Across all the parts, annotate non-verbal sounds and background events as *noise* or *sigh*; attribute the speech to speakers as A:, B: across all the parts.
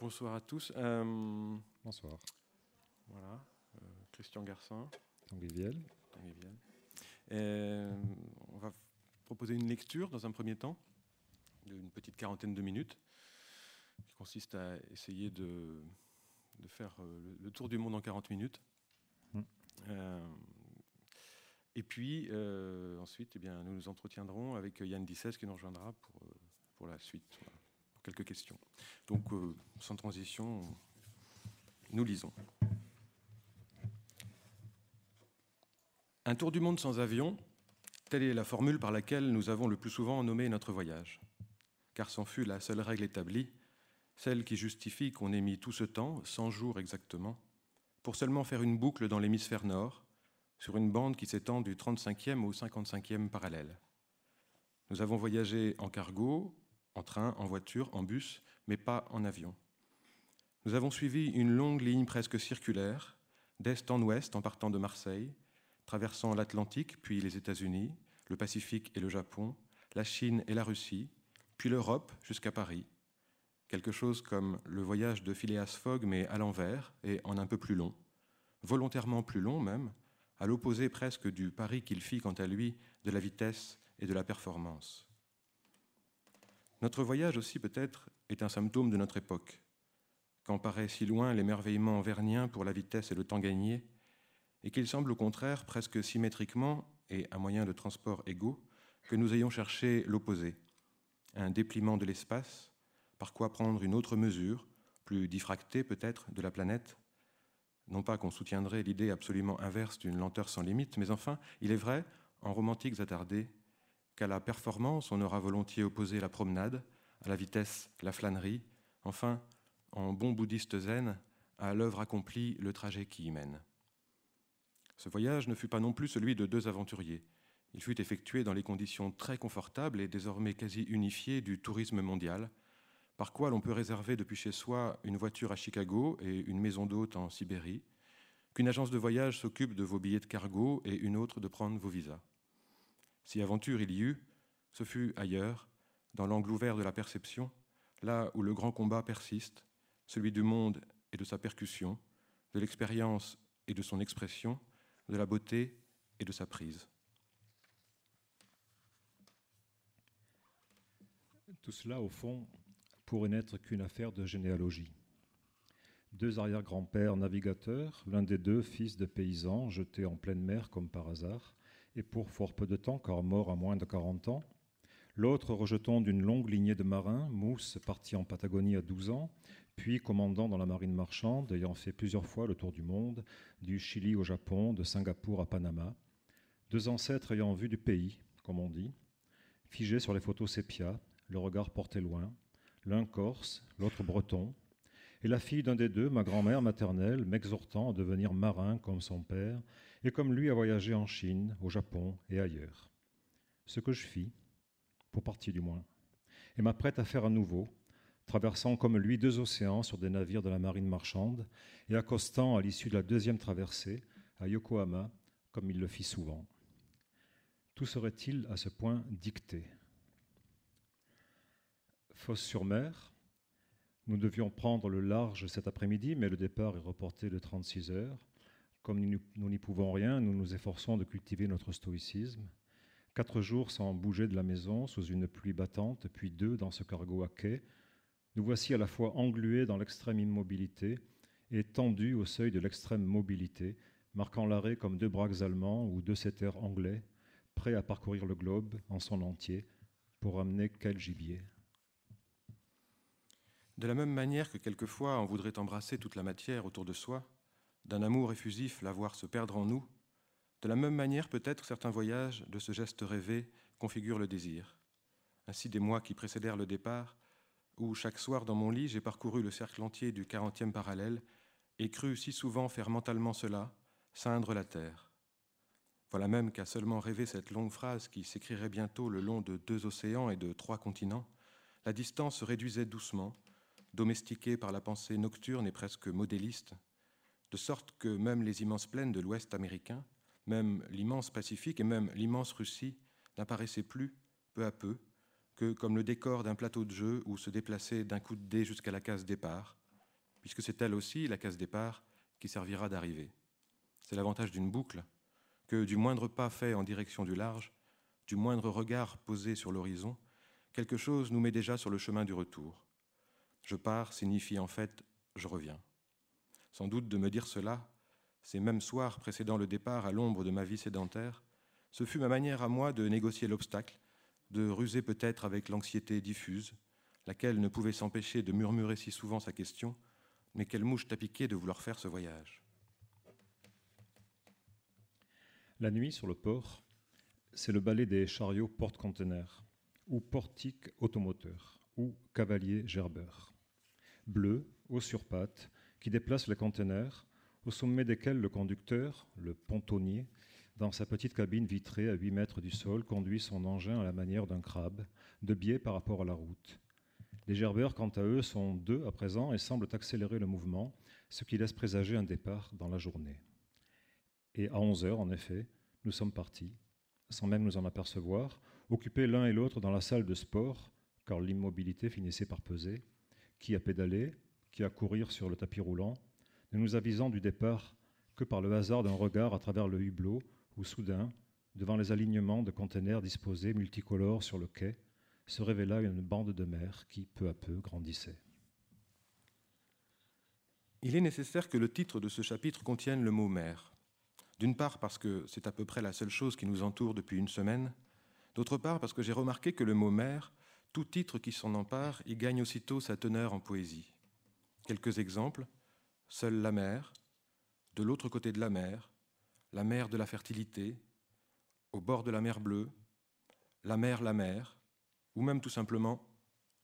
A: bonsoir à tous. Euh,
B: bonsoir.
A: Voilà, euh, Christian Garcin.
B: Tanguy Viel.
A: on va proposer une lecture dans un premier temps, d'une petite quarantaine de minutes, qui consiste à essayer de, de faire euh, le, tour du monde en 40 minutes. Hmm. et puis, ensuite, eh bien, nous nous entretiendrons avec Yann Dissès qui nous rejoindra pour, pour la suite quelques questions. Donc, euh, sans transition, nous lisons. Un tour du monde sans avion, telle est la formule par laquelle nous avons le plus souvent nommé notre voyage. Car c'en fut la seule règle établie, celle qui justifie qu'on ait mis tout ce temps, 100 jours exactement, pour seulement faire une boucle dans l'hémisphère nord, sur une bande qui s'étend du 35e au 55e parallèle. Nous avons voyagé en cargo, en train, en voiture, en bus, mais pas en avion. Nous avons suivi une longue ligne presque circulaire, d'est en ouest en partant de Marseille, traversant l'Atlantique, puis les États-Unis, le Pacifique et le Japon, la Chine et la Russie, puis l'Europe jusqu'à Paris. Quelque chose comme le voyage de Phileas Fogg, mais à l'envers et en un peu plus long, volontairement plus long même, à l'opposé presque du pari qu'il fit quant à lui de la vitesse et de la performance. Notre voyage aussi peut-être est un symptôme de notre époque, quand paraît si loin l'émerveillement vernien pour la vitesse et le temps gagné, et qu'il semble au contraire presque symétriquement et à moyen de transport égaux que nous ayons cherché l'opposé, un dépliement de l'espace, par quoi prendre une autre mesure, plus diffractée peut-être, de la planète. Non pas qu'on soutiendrait l'idée absolument inverse d'une lenteur sans limite, mais enfin, il est vrai, en romantiques attardés, qu'à la performance, on aura volontiers opposé la promenade, à la vitesse, la flânerie, enfin, en bon bouddhiste zen, à l'œuvre accomplie, le trajet qui y mène. Ce voyage ne fut pas non plus celui de deux aventuriers. Il fut effectué dans les conditions très confortables et désormais quasi unifiées du tourisme mondial, par quoi l'on peut réserver depuis chez soi une voiture à Chicago et une maison d'hôte en Sibérie, qu'une agence de voyage s'occupe de vos billets de cargo et une autre de prendre vos visas. Si aventure il y eut, ce fut ailleurs, dans l'angle ouvert de la perception, là où le grand combat persiste, celui du monde et de sa percussion, de l'expérience et de son expression, de la beauté et de sa prise.
B: Tout cela, au fond, pourrait n'être qu'une affaire de généalogie. Deux arrière-grands-pères navigateurs, l'un des deux fils de paysans jetés en pleine mer comme par hasard, et pour fort peu de temps, car mort à moins de 40 ans. L'autre rejetant d'une longue lignée de marins, Mousse, parti en Patagonie à 12 ans, puis commandant dans la marine marchande, ayant fait plusieurs fois le tour du monde, du Chili au Japon, de Singapour à Panama. Deux ancêtres ayant vu du pays, comme on dit, figés sur les photos sépia, le regard porté loin, l'un corse, l'autre breton, et la fille d'un des deux, ma grand-mère maternelle, m'exhortant à devenir marin comme son père, et comme lui à voyager en Chine, au Japon et ailleurs. Ce que je fis, pour partie du moins, et m'apprête à faire à nouveau, traversant comme lui deux océans sur des navires de la marine marchande, et accostant à l'issue de la deuxième traversée à Yokohama, comme il le fit souvent. Tout serait-il à ce point dicté? Fosse sur mer, nous devions prendre le large cet après-midi, mais le départ est reporté de 36 heures. Comme nous n'y pouvons rien, nous nous efforçons de cultiver notre stoïcisme. Quatre jours sans bouger de la maison, sous une pluie battante, puis deux dans ce cargo à quai. Nous voici à la fois englués dans l'extrême immobilité et tendus au seuil de l'extrême mobilité, marquant l'arrêt comme deux braques allemands ou deux setters anglais, prêts à parcourir le globe en son entier pour amener quel gibier.
A: De la même manière que quelquefois on voudrait embrasser toute la matière autour de soi, d'un amour effusif la voir se perdre en nous, de la même manière peut-être certains voyages de ce geste rêvé configurent le désir. Ainsi des mois qui précédèrent le départ, où chaque soir dans mon lit j'ai parcouru le cercle entier du quarantième parallèle et cru si souvent faire mentalement cela, ceindre la terre. Voilà même qu'à seulement rêver cette longue phrase qui s'écrirait bientôt le long de deux océans et de trois continents, la distance se réduisait doucement, domestiqué par la pensée nocturne et presque modéliste, de sorte que même les immenses plaines de l'Ouest américain, même l'immense Pacifique et même l'immense Russie n'apparaissaient plus, peu à peu, que comme le décor d'un plateau de jeu où se déplaçait d'un coup de dé jusqu'à la case départ, puisque c'est elle aussi, la case départ, qui servira d'arrivée. C'est l'avantage d'une boucle, que du moindre pas fait en direction du large, du moindre regard posé sur l'horizon, quelque chose nous met déjà sur le chemin du retour. Je pars signifie en fait je reviens. Sans doute de me dire cela, ces mêmes soirs précédant le départ à l'ombre de ma vie sédentaire, ce fut ma manière à moi de négocier l'obstacle, de ruser peut-être avec l'anxiété diffuse, laquelle ne pouvait s'empêcher de murmurer si souvent sa question, mais quelle mouche t'a piqué de vouloir faire ce voyage
B: La nuit sur le port, c'est le balai des chariots porte-conteneurs, ou portiques automoteurs, ou cavaliers gerbeurs. Bleus, hauts sur pattes, qui déplacent les conteneurs, au sommet desquels le conducteur, le pontonnier, dans sa petite cabine vitrée à 8 mètres du sol, conduit son engin à la manière d'un crabe, de biais par rapport à la route. Les gerbeurs, quant à eux, sont deux à présent et semblent accélérer le mouvement, ce qui laisse présager un départ dans la journée. Et à 11 heures, en effet, nous sommes partis, sans même nous en apercevoir, occupés l'un et l'autre dans la salle de sport, car l'immobilité finissait par peser, qui a pédalé, qui a courir sur le tapis roulant, ne nous avisant du départ que par le hasard d'un regard à travers le hublot où soudain, devant les alignements de conteneurs disposés multicolores sur le quai, se révéla une bande de mer qui, peu à peu, grandissait.
A: Il est nécessaire que le titre de ce chapitre contienne le mot mer. D'une part parce que c'est à peu près la seule chose qui nous entoure depuis une semaine, d'autre part parce que j'ai remarqué que le mot mer, tout titre qui s'en empare, y gagne aussitôt sa teneur en poésie. Quelques exemples. Seule la mer, de l'autre côté de la mer, la mer de la fertilité, au bord de la mer bleue, la mer, la mer, ou même tout simplement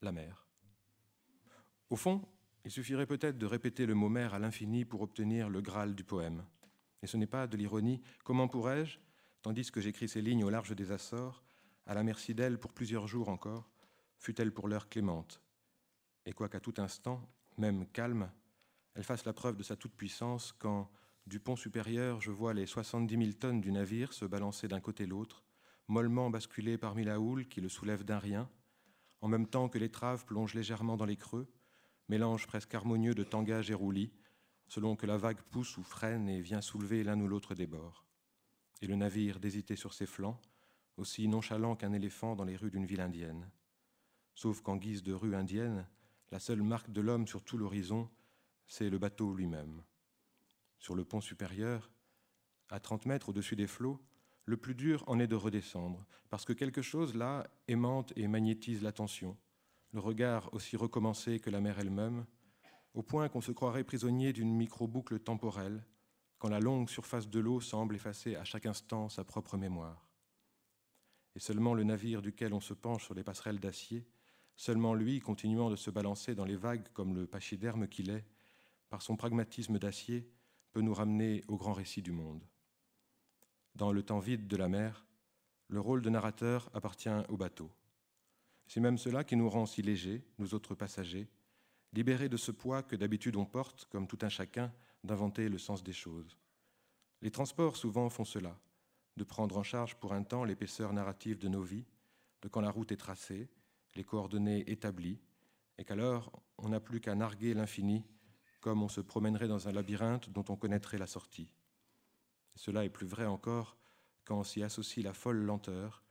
A: la mer. Au fond, il suffirait peut-être de répéter le mot mer à l'infini pour obtenir le Graal du poème. Et ce n'est pas de l'ironie. Comment pourrais-je, tandis que j'écris ces lignes au large des Açores, à la merci d'elle pour plusieurs jours encore, fut-elle pour l'heure clémente? Et quoiqu'à tout instant, même calme, elle fasse la preuve de sa toute-puissance quand, du pont supérieur, je vois les 70 000 tonnes du navire se balancer d'un côté l'autre, mollement basculer parmi la houle qui le soulève d'un rien, en même temps que l'étrave plonge légèrement dans les creux, mélange presque harmonieux de tangage et roulis, selon que la vague pousse ou freine et vient soulever l'un ou l'autre des bords. Et le navire d'hésiter sur ses flancs, aussi nonchalant qu'un éléphant dans les rues d'une ville indienne. Sauf qu'en guise de rue indienne, la seule marque de l'homme sur tout l'horizon, c'est le bateau lui-même. Sur le pont supérieur, à 30 mètres au-dessus des flots, le plus dur en est de redescendre, parce que quelque chose là aimante et magnétise l'attention, le regard aussi recommencé que la mer elle-même, au point qu'on se croirait prisonnier d'une micro-boucle temporelle, quand la longue surface de l'eau semble effacer à chaque instant sa propre mémoire. Et seulement le navire duquel on se penche sur les passerelles d'acier, seulement lui continuant de se balancer dans les vagues comme le pachyderme qu'il est, par son pragmatisme d'acier, peut nous ramener au grand récit du monde. Dans le temps vide de la mer, le rôle de narrateur appartient au bateau. C'est même cela qui nous rend si légers, nous autres passagers, libérés de ce poids que d'habitude on porte, comme tout un chacun, d'inventer le sens des choses. Les transports souvent font cela, de prendre en charge pour un temps l'épaisseur narrative de nos vies, de quand la route est tracée, les coordonnées établies, et qu'alors on n'a plus qu'à narguer l'infini comme on se promènerait dans un labyrinthe dont on connaîtrait la sortie. cela est plus vrai encore quand on s'y associe la folle lenteur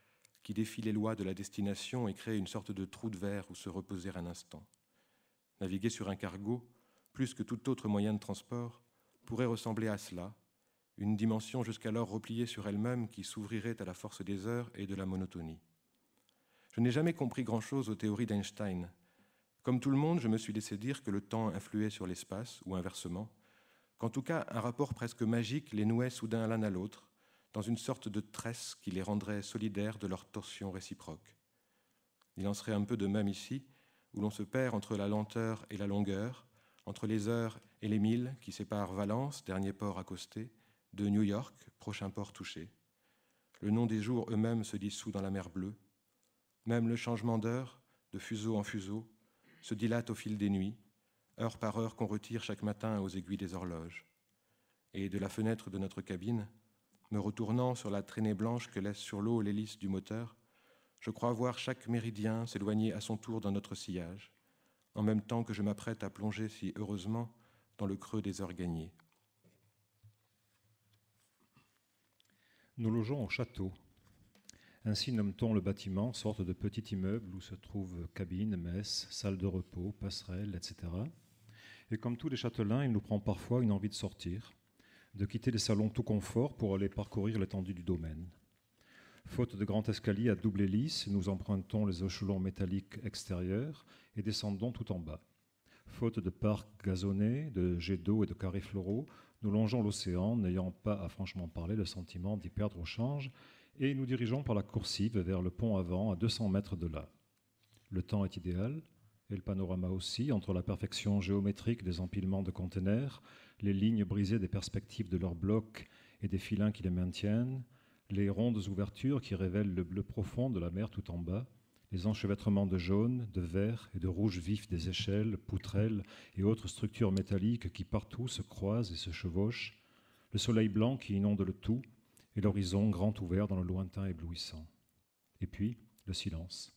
A: qui défie les lois de la destination et crée une sorte de trou de verre où se reposer un instant. Naviguer sur un cargo, plus que tout autre moyen de transport, pourrait ressembler à cela, une dimension jusqu'alors repliée sur elle-même qui s'ouvrirait à la force des heures et de la monotonie. Je n'ai jamais compris grand-chose aux théories d'Einstein, comme tout le monde, je me suis laissé dire que le temps influait sur l'espace, ou inversement, qu'en tout cas un rapport presque magique les nouait soudain l'un à l'autre, dans une sorte de tresse qui les rendrait solidaires de leur torsion réciproque. Il en serait un peu de même ici, où l'on se perd entre la lenteur et la longueur, entre les heures et les milles qui séparent Valence, dernier port accosté, de New York, prochain port touché. Le nom des jours eux-mêmes se dissout dans la mer bleue. Même le changement d'heure, de fuseau en fuseau, se dilate au fil des nuits, heure par heure qu'on retire chaque matin aux aiguilles des horloges. Et de la fenêtre de notre cabine, me retournant sur la traînée blanche que laisse sur l'eau l'hélice du moteur, je crois voir chaque méridien s'éloigner à son tour dans notre sillage, en même temps que je m'apprête à plonger si heureusement dans le creux des heures gagnées.
B: Nous logeons au château. Ainsi nomme-t-on le bâtiment, sorte de petit immeuble où se trouvent cabines, messes, salles de repos, passerelles, etc. Et comme tous les châtelains, il nous prend parfois une envie de sortir, de quitter les salons tout confort pour aller parcourir l'étendue du domaine. Faute de grand escalier à double hélice, nous empruntons les échelons métalliques extérieurs et descendons tout en bas. Faute de parcs gazonnés, de jets d'eau et de carrés floraux, nous longeons l'océan, n'ayant pas à franchement parler le sentiment d'y perdre au change, et nous dirigeons par la coursive vers le pont avant à 200 mètres de là. Le temps est idéal, et le panorama aussi, entre la perfection géométrique des empilements de conteneurs, les lignes brisées des perspectives de leurs blocs et des filins qui les maintiennent, les rondes ouvertures qui révèlent le bleu profond de la mer tout en bas, les enchevêtrements de jaune, de vert et de rouge vif des échelles, poutrelles et autres structures métalliques qui partout se croisent et se chevauchent, le soleil blanc qui inonde le tout, et l'horizon grand ouvert dans le lointain éblouissant. Et puis, le silence,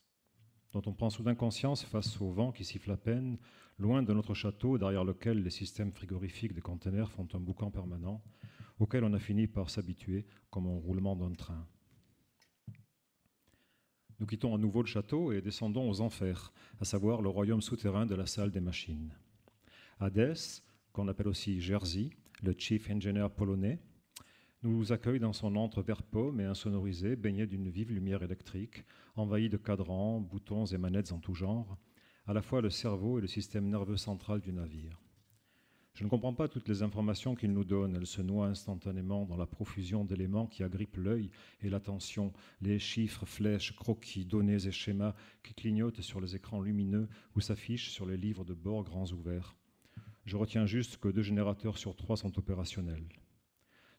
B: dont on prend soudain conscience face au vent qui siffle à peine, loin de notre château derrière lequel les systèmes frigorifiques des conteneurs font un boucan permanent, auquel on a fini par s'habituer comme au roulement d'un train. Nous quittons à nouveau le château et descendons aux enfers, à savoir le royaume souterrain de la salle des machines. Hadès, qu'on appelle aussi Jersey, le chief engineer polonais, nous accueille dans son antre vert pomme et insonorisé, baigné d'une vive lumière électrique, envahi de cadrans, boutons et manettes en tout genre, à la fois le cerveau et le système nerveux central du navire. Je ne comprends pas toutes les informations qu'il nous donne. Elles se noient instantanément dans la profusion d'éléments qui agrippent l'œil et l'attention, les chiffres, flèches, croquis, données et schémas qui clignotent sur les écrans lumineux ou s'affichent sur les livres de bord grands ouverts. Je retiens juste que deux générateurs sur trois sont opérationnels.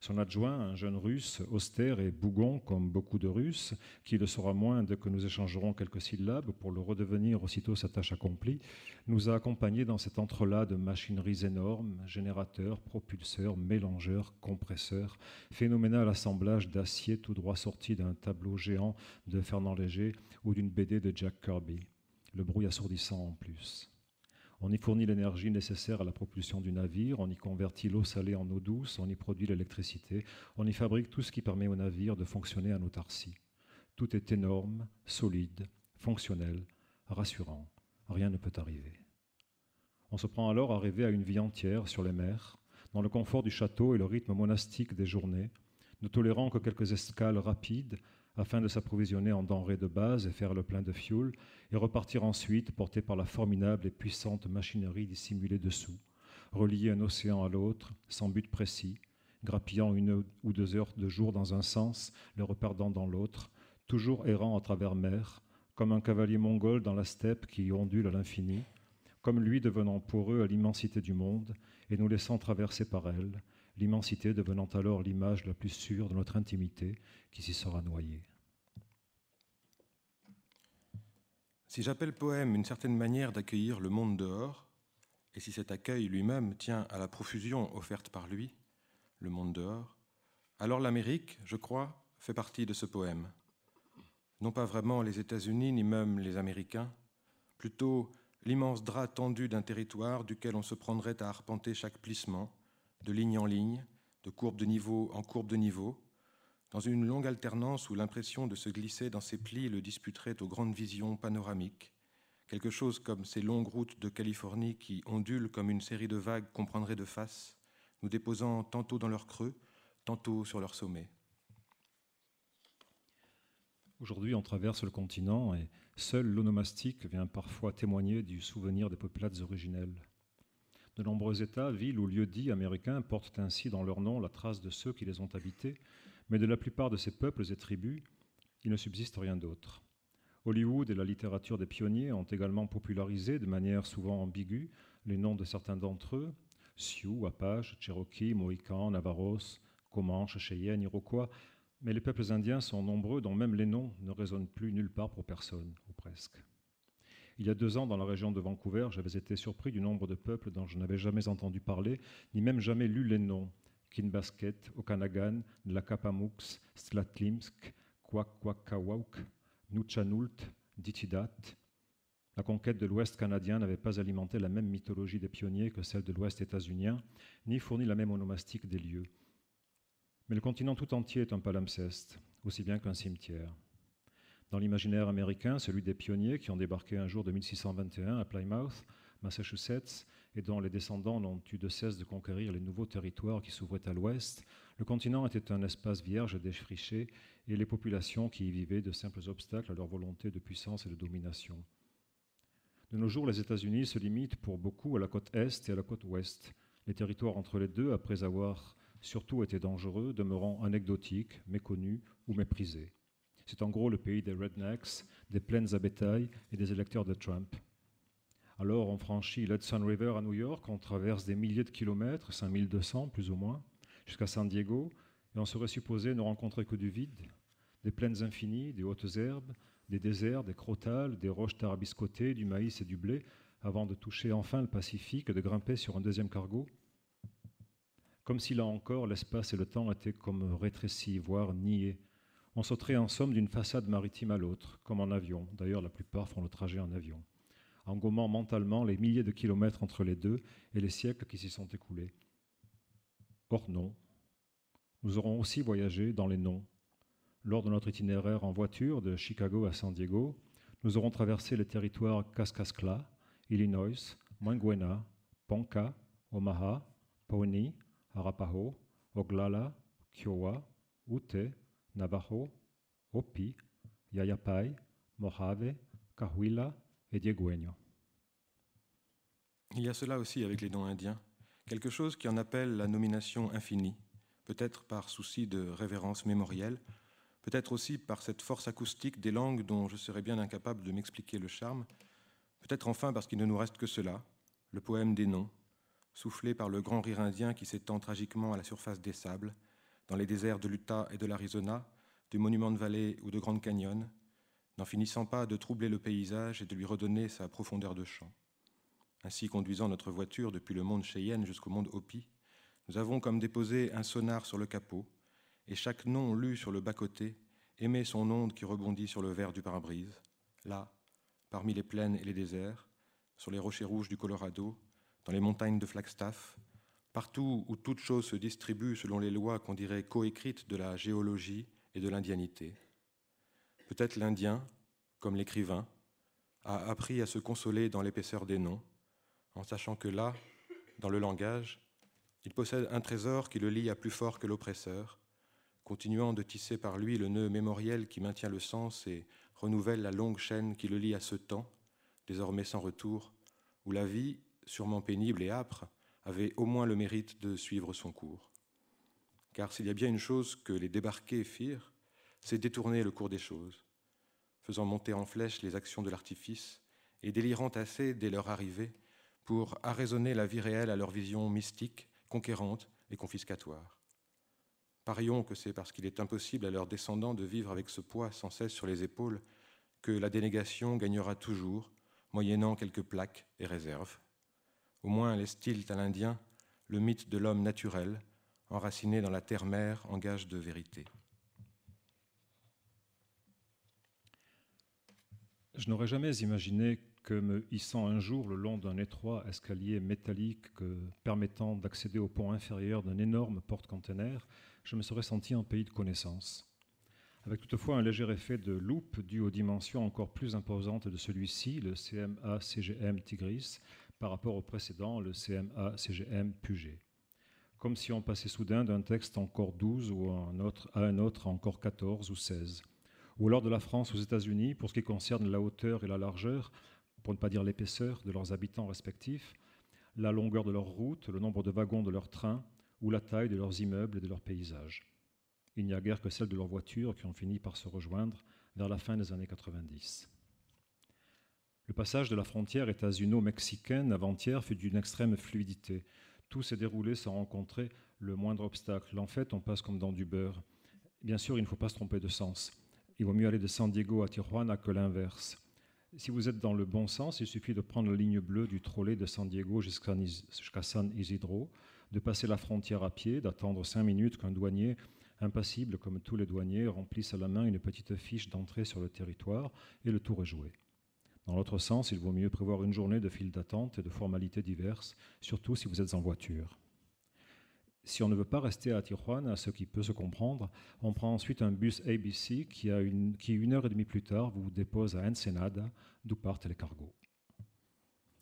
B: Son adjoint, un jeune russe, austère et bougon comme beaucoup de Russes, qui le sera moins dès que nous échangerons quelques syllabes pour le redevenir aussitôt sa tâche accomplie, nous a accompagnés dans cet entrelac de machineries énormes, générateurs, propulseurs, mélangeurs, compresseurs, phénoménal assemblage d'acier tout droit sorti d'un tableau géant de Fernand Léger ou d'une BD de Jack Kirby. Le bruit assourdissant en plus. On y fournit l'énergie nécessaire à la propulsion du navire, on y convertit l'eau salée en eau douce, on y produit l'électricité, on y fabrique tout ce qui permet au navire de fonctionner en autarcie. Tout est énorme, solide, fonctionnel, rassurant. Rien ne peut arriver. On se prend alors à rêver à une vie entière sur les mers, dans le confort du château et le rythme monastique des journées, ne tolérant que quelques escales rapides afin de s'approvisionner en denrées de base et faire le plein de fioul, et repartir ensuite porté par la formidable et puissante machinerie dissimulée dessous, relier un océan à l'autre, sans but précis, grappillant une ou deux heures de jour dans un sens, le reperdant dans l'autre, toujours errant à travers mer, comme un cavalier mongol dans la steppe qui ondule à l'infini, comme lui devenant pour eux à l'immensité du monde, et nous laissant traverser par elle, l'immensité devenant alors l'image la plus sûre de notre intimité qui s'y sera noyée.
A: Si j'appelle poème une certaine manière d'accueillir le monde dehors, et si cet accueil lui-même tient à la profusion offerte par lui, le monde dehors, alors l'Amérique, je crois, fait partie de ce poème. Non pas vraiment les États-Unis ni même les Américains, plutôt l'immense drap tendu d'un territoire duquel on se prendrait à arpenter chaque plissement, de ligne en ligne, de courbe de niveau en courbe de niveau, dans une longue alternance où l'impression de se glisser dans ses plis le disputerait aux grandes visions panoramiques, quelque chose comme ces longues routes de Californie qui ondulent comme une série de vagues qu'on prendrait de face, nous déposant tantôt dans leur creux, tantôt sur leur sommet.
B: Aujourd'hui, on traverse le continent et seul l'onomastique vient parfois témoigner du souvenir des peuplades originelles. De nombreux États, villes ou lieux-dits américains portent ainsi dans leur nom la trace de ceux qui les ont habités, mais de la plupart de ces peuples et tribus, il ne subsiste rien d'autre. Hollywood et la littérature des pionniers ont également popularisé de manière souvent ambiguë les noms de certains d'entre eux, Sioux, Apache, Cherokee, Mohicans, Navaros, Comanches, Cheyennes, Iroquois, mais les peuples indiens sont nombreux dont même les noms ne résonnent plus nulle part pour personne, ou presque. Il y a deux ans, dans la région de Vancouver, j'avais été surpris du nombre de peuples dont je n'avais jamais entendu parler, ni même jamais lu les noms, Kinbasket, Okanagan, Nlakapamux, Slatlimsk, Kwakwakawak, Nuchanult, Ditidat. La conquête de l'Ouest canadien n'avait pas alimenté la même mythologie des pionniers que celle de l'Ouest états-unien, ni fourni la même onomastique des lieux. Mais le continent tout entier est un palimpseste, aussi bien qu'un cimetière. Dans l'imaginaire américain, celui des pionniers qui ont débarqué un jour de 1621 à Plymouth, Massachusetts, et dont les descendants n'ont eu de cesse de conquérir les nouveaux territoires qui s'ouvraient à l'ouest, le continent était un espace vierge défriché et les populations qui y vivaient de simples obstacles à leur volonté de puissance et de domination. De nos jours, les États-Unis se limitent pour beaucoup à la côte est et à la côte ouest. Les territoires entre les deux, après avoir surtout été dangereux, demeurant anecdotiques, méconnus ou méprisés. C'est en gros le pays des rednecks, des plaines à bétail et des électeurs de Trump. Alors on franchit l'Hudson River à New York, on traverse des milliers de kilomètres, 5200 plus ou moins, jusqu'à San Diego, et on serait supposé ne rencontrer que du vide, des plaines infinies, des hautes herbes, des déserts, des crotales, des roches tarabiscotées, du maïs et du blé, avant de toucher enfin le Pacifique et de grimper sur un deuxième cargo Comme si là encore l'espace et le temps étaient comme rétrécis, voire niés. On sauterait en somme d'une façade maritime à l'autre, comme en avion. D'ailleurs, la plupart font le trajet en avion en gommant mentalement les milliers de kilomètres entre les deux et les siècles qui s'y sont écoulés. Or non, nous aurons aussi voyagé dans les noms. Lors de notre itinéraire en voiture de Chicago à San Diego, nous aurons traversé les territoires Kaskaskia, Illinois, Manguena, Ponca, Omaha, Pawnee, Arapaho, Oglala, Kiowa, Ute, Navajo, Mojave, et.
A: Il y a cela aussi avec les noms indiens, quelque chose qui en appelle la nomination infinie, peut-être par souci de révérence mémorielle, peut-être aussi par cette force acoustique des langues dont je serais bien incapable de m'expliquer le charme, peut-être enfin parce qu'il ne nous reste que cela, le poème des noms, soufflé par le grand rire indien qui s'étend tragiquement à la surface des sables, dans les déserts de l'Utah et de l'Arizona, du monument de vallée ou de Grand Canyon, n'en finissant pas de troubler le paysage et de lui redonner sa profondeur de champ. Ainsi, conduisant notre voiture depuis le monde Cheyenne jusqu'au monde Hopi, nous avons comme déposé un sonar sur le capot, et chaque nom lu sur le bas-côté émet son onde qui rebondit sur le verre du pare-brise, là, parmi les plaines et les déserts, sur les rochers rouges du Colorado, dans les montagnes de Flagstaff, partout où toute chose se distribue selon les lois qu'on dirait coécrites de la géologie et de l'indianité. Peut-être l'Indien, comme l'écrivain, a appris à se consoler dans l'épaisseur des noms, en sachant que là, dans le langage, il possède un trésor qui le lie à plus fort que l'oppresseur, continuant de tisser par lui le nœud mémoriel qui maintient le sens et renouvelle la longue chaîne qui le lie à ce temps, désormais sans retour, où la vie, sûrement pénible et âpre, avait au moins le mérite de suivre son cours. Car s'il y a bien une chose que les débarqués firent, c'est détourner le cours des choses, faisant monter en flèche les actions de l'artifice et délirant assez dès leur arrivée pour arraisonner la vie réelle à leur vision mystique, conquérante et confiscatoire. Parions que c'est parce qu'il est impossible à leurs descendants de vivre avec ce poids sans cesse sur les épaules que la dénégation gagnera toujours, moyennant quelques plaques et réserves. Au moins laisse-t-il à le mythe de l'homme naturel, enraciné dans la terre-mère en gage de vérité.
B: Je n'aurais jamais imaginé que me hissant un jour le long d'un étroit escalier métallique permettant d'accéder au pont inférieur d'un énorme porte-container, je me serais senti en pays de connaissance. Avec toutefois un léger effet de loupe dû aux dimensions encore plus imposantes de celui-ci, le CMA-CGM Tigris, par rapport au précédent, le CMA-CGM Puget. Comme si on passait soudain d'un texte encore 12 ou à un autre encore 14 ou 16 ou lors de la France aux États-Unis, pour ce qui concerne la hauteur et la largeur, pour ne pas dire l'épaisseur de leurs habitants respectifs, la longueur de leurs routes, le nombre de wagons de leurs trains, ou la taille de leurs immeubles et de leurs paysages. Il n'y a guère que celle de leurs voitures qui ont fini par se rejoindre vers la fin des années 90. Le passage de la frontière états-uno-mexicaine avant-hier fut d'une extrême fluidité. Tout s'est déroulé sans rencontrer le moindre obstacle. En fait, on passe comme dans du beurre. Bien sûr, il ne faut pas se tromper de sens il vaut mieux aller de San Diego à Tijuana que l'inverse. Si vous êtes dans le bon sens, il suffit de prendre la ligne bleue du trolley de San Diego jusqu'à San Isidro, de passer la frontière à pied, d'attendre cinq minutes qu'un douanier, impassible comme tous les douaniers, remplisse à la main une petite fiche d'entrée sur le territoire, et le tour est joué. Dans l'autre sens, il vaut mieux prévoir une journée de file d'attente et de formalités diverses, surtout si vous êtes en voiture. Si on ne veut pas rester à Tijuana, ce qui peut se comprendre, on prend ensuite un bus ABC qui, a une, qui une heure et demie plus tard, vous dépose à Ensenada, d'où partent les cargos.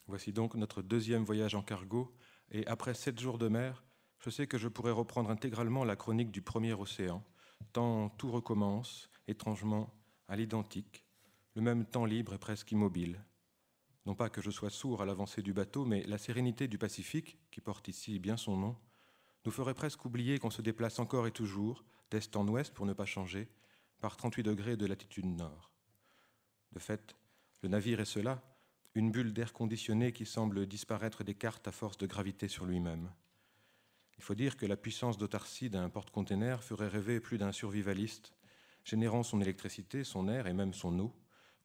A: Voici donc notre deuxième voyage en cargo, et après sept jours de mer, je sais que je pourrais reprendre intégralement la chronique du premier océan, tant tout recommence, étrangement, à l'identique, le même temps libre et presque immobile. Non pas que je sois sourd à l'avancée du bateau, mais la sérénité du Pacifique, qui porte ici bien son nom, nous ferait presque oublier qu'on se déplace encore et toujours, d'est en ouest pour ne pas changer, par 38 degrés de latitude nord. De fait, le navire est cela, une bulle d'air conditionné qui semble disparaître des cartes à force de gravité sur lui-même. Il faut dire que la puissance d'autarcie d'un porte-container ferait rêver plus d'un survivaliste, générant son électricité, son air et même son eau,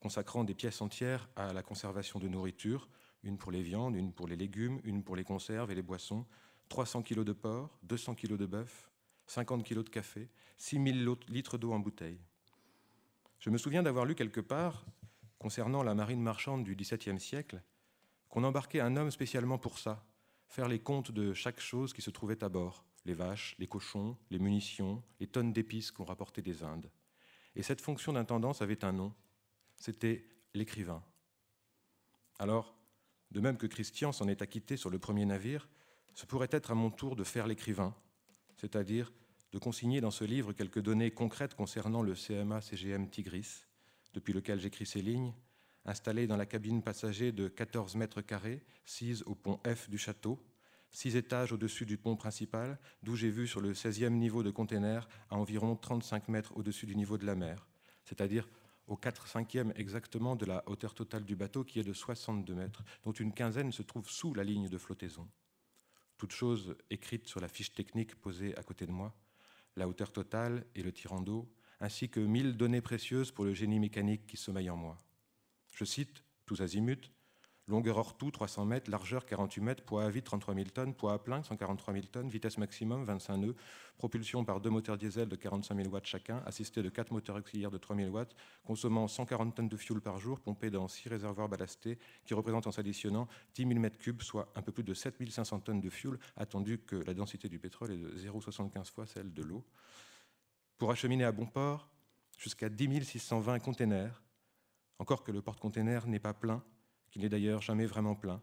A: consacrant des pièces entières à la conservation de nourriture, une pour les viandes, une pour les légumes, une pour les conserves et les boissons, 300 kg de porc, 200 kg de bœuf, 50 kg de café, 6000 litres d'eau en bouteille. Je me souviens d'avoir lu quelque part concernant la marine marchande du XVIIe siècle, qu'on embarquait un homme spécialement pour ça, faire les comptes de chaque chose qui se trouvait à bord, les vaches, les cochons, les munitions, les tonnes d'épices qu'on rapportait des Indes. Et cette fonction d'intendance avait un nom, c'était l'écrivain. Alors, de même que Christian s'en est acquitté sur le premier navire, ce pourrait être à mon tour de faire l'écrivain, c'est-à-dire de consigner dans ce livre quelques données concrètes concernant le CMA-CGM Tigris, depuis lequel j'écris ces lignes, installé dans la cabine passager de 14 mètres carrés, sise au pont F du château, six étages au-dessus du pont principal, d'où j'ai vu sur le 16e niveau de container à environ 35 mètres au-dessus du niveau de la mer, c'est-à-dire au 4-5e exactement de la hauteur totale du bateau qui est de 62 mètres, dont une quinzaine se trouve sous la ligne de flottaison. Toute chose écrite sur la fiche technique posée à côté de moi, la hauteur totale et le tirant d'eau, ainsi que mille données précieuses pour le génie mécanique qui sommeille en moi. Je cite, tous azimuts, longueur hors tout 300 mètres, largeur 48 mètres, poids à vide 33 000 tonnes, poids à plein 143 000 tonnes, vitesse maximum 25 nœuds, propulsion par deux moteurs diesel de 45 000 watts chacun, assisté de quatre moteurs auxiliaires de 3 000 watts, consommant 140 tonnes de fuel par jour, pompé dans six réservoirs ballastés, qui représentent en s'additionnant 10 000 mètres cubes, soit un peu plus de 7 500 tonnes de fuel, attendu que la densité du pétrole est de 0,75 fois celle de l'eau. Pour acheminer à bon port jusqu'à 10 620 containers, encore que le porte-container n'est pas plein, qu'il n'est d'ailleurs jamais vraiment plein,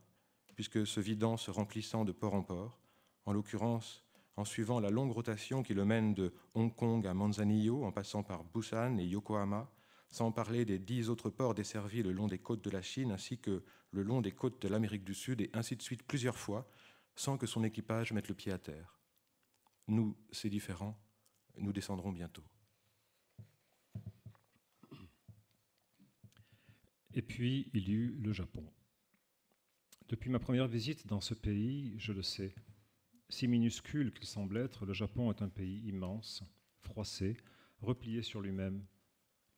A: puisque se vidant, se remplissant de port en port, en l'occurrence en suivant la longue rotation qui le mène de Hong Kong à Manzanillo, en passant par Busan et Yokohama, sans parler des dix autres ports desservis le long des côtes de la Chine, ainsi que le long des côtes de l'Amérique du Sud, et ainsi de suite plusieurs fois, sans que son équipage mette le pied à terre. Nous, c'est différent, nous descendrons bientôt.
B: Et puis, il y eut le Japon. Depuis ma première visite dans ce pays, je le sais, si minuscule qu'il semble être, le Japon est un pays immense, froissé, replié sur lui-même.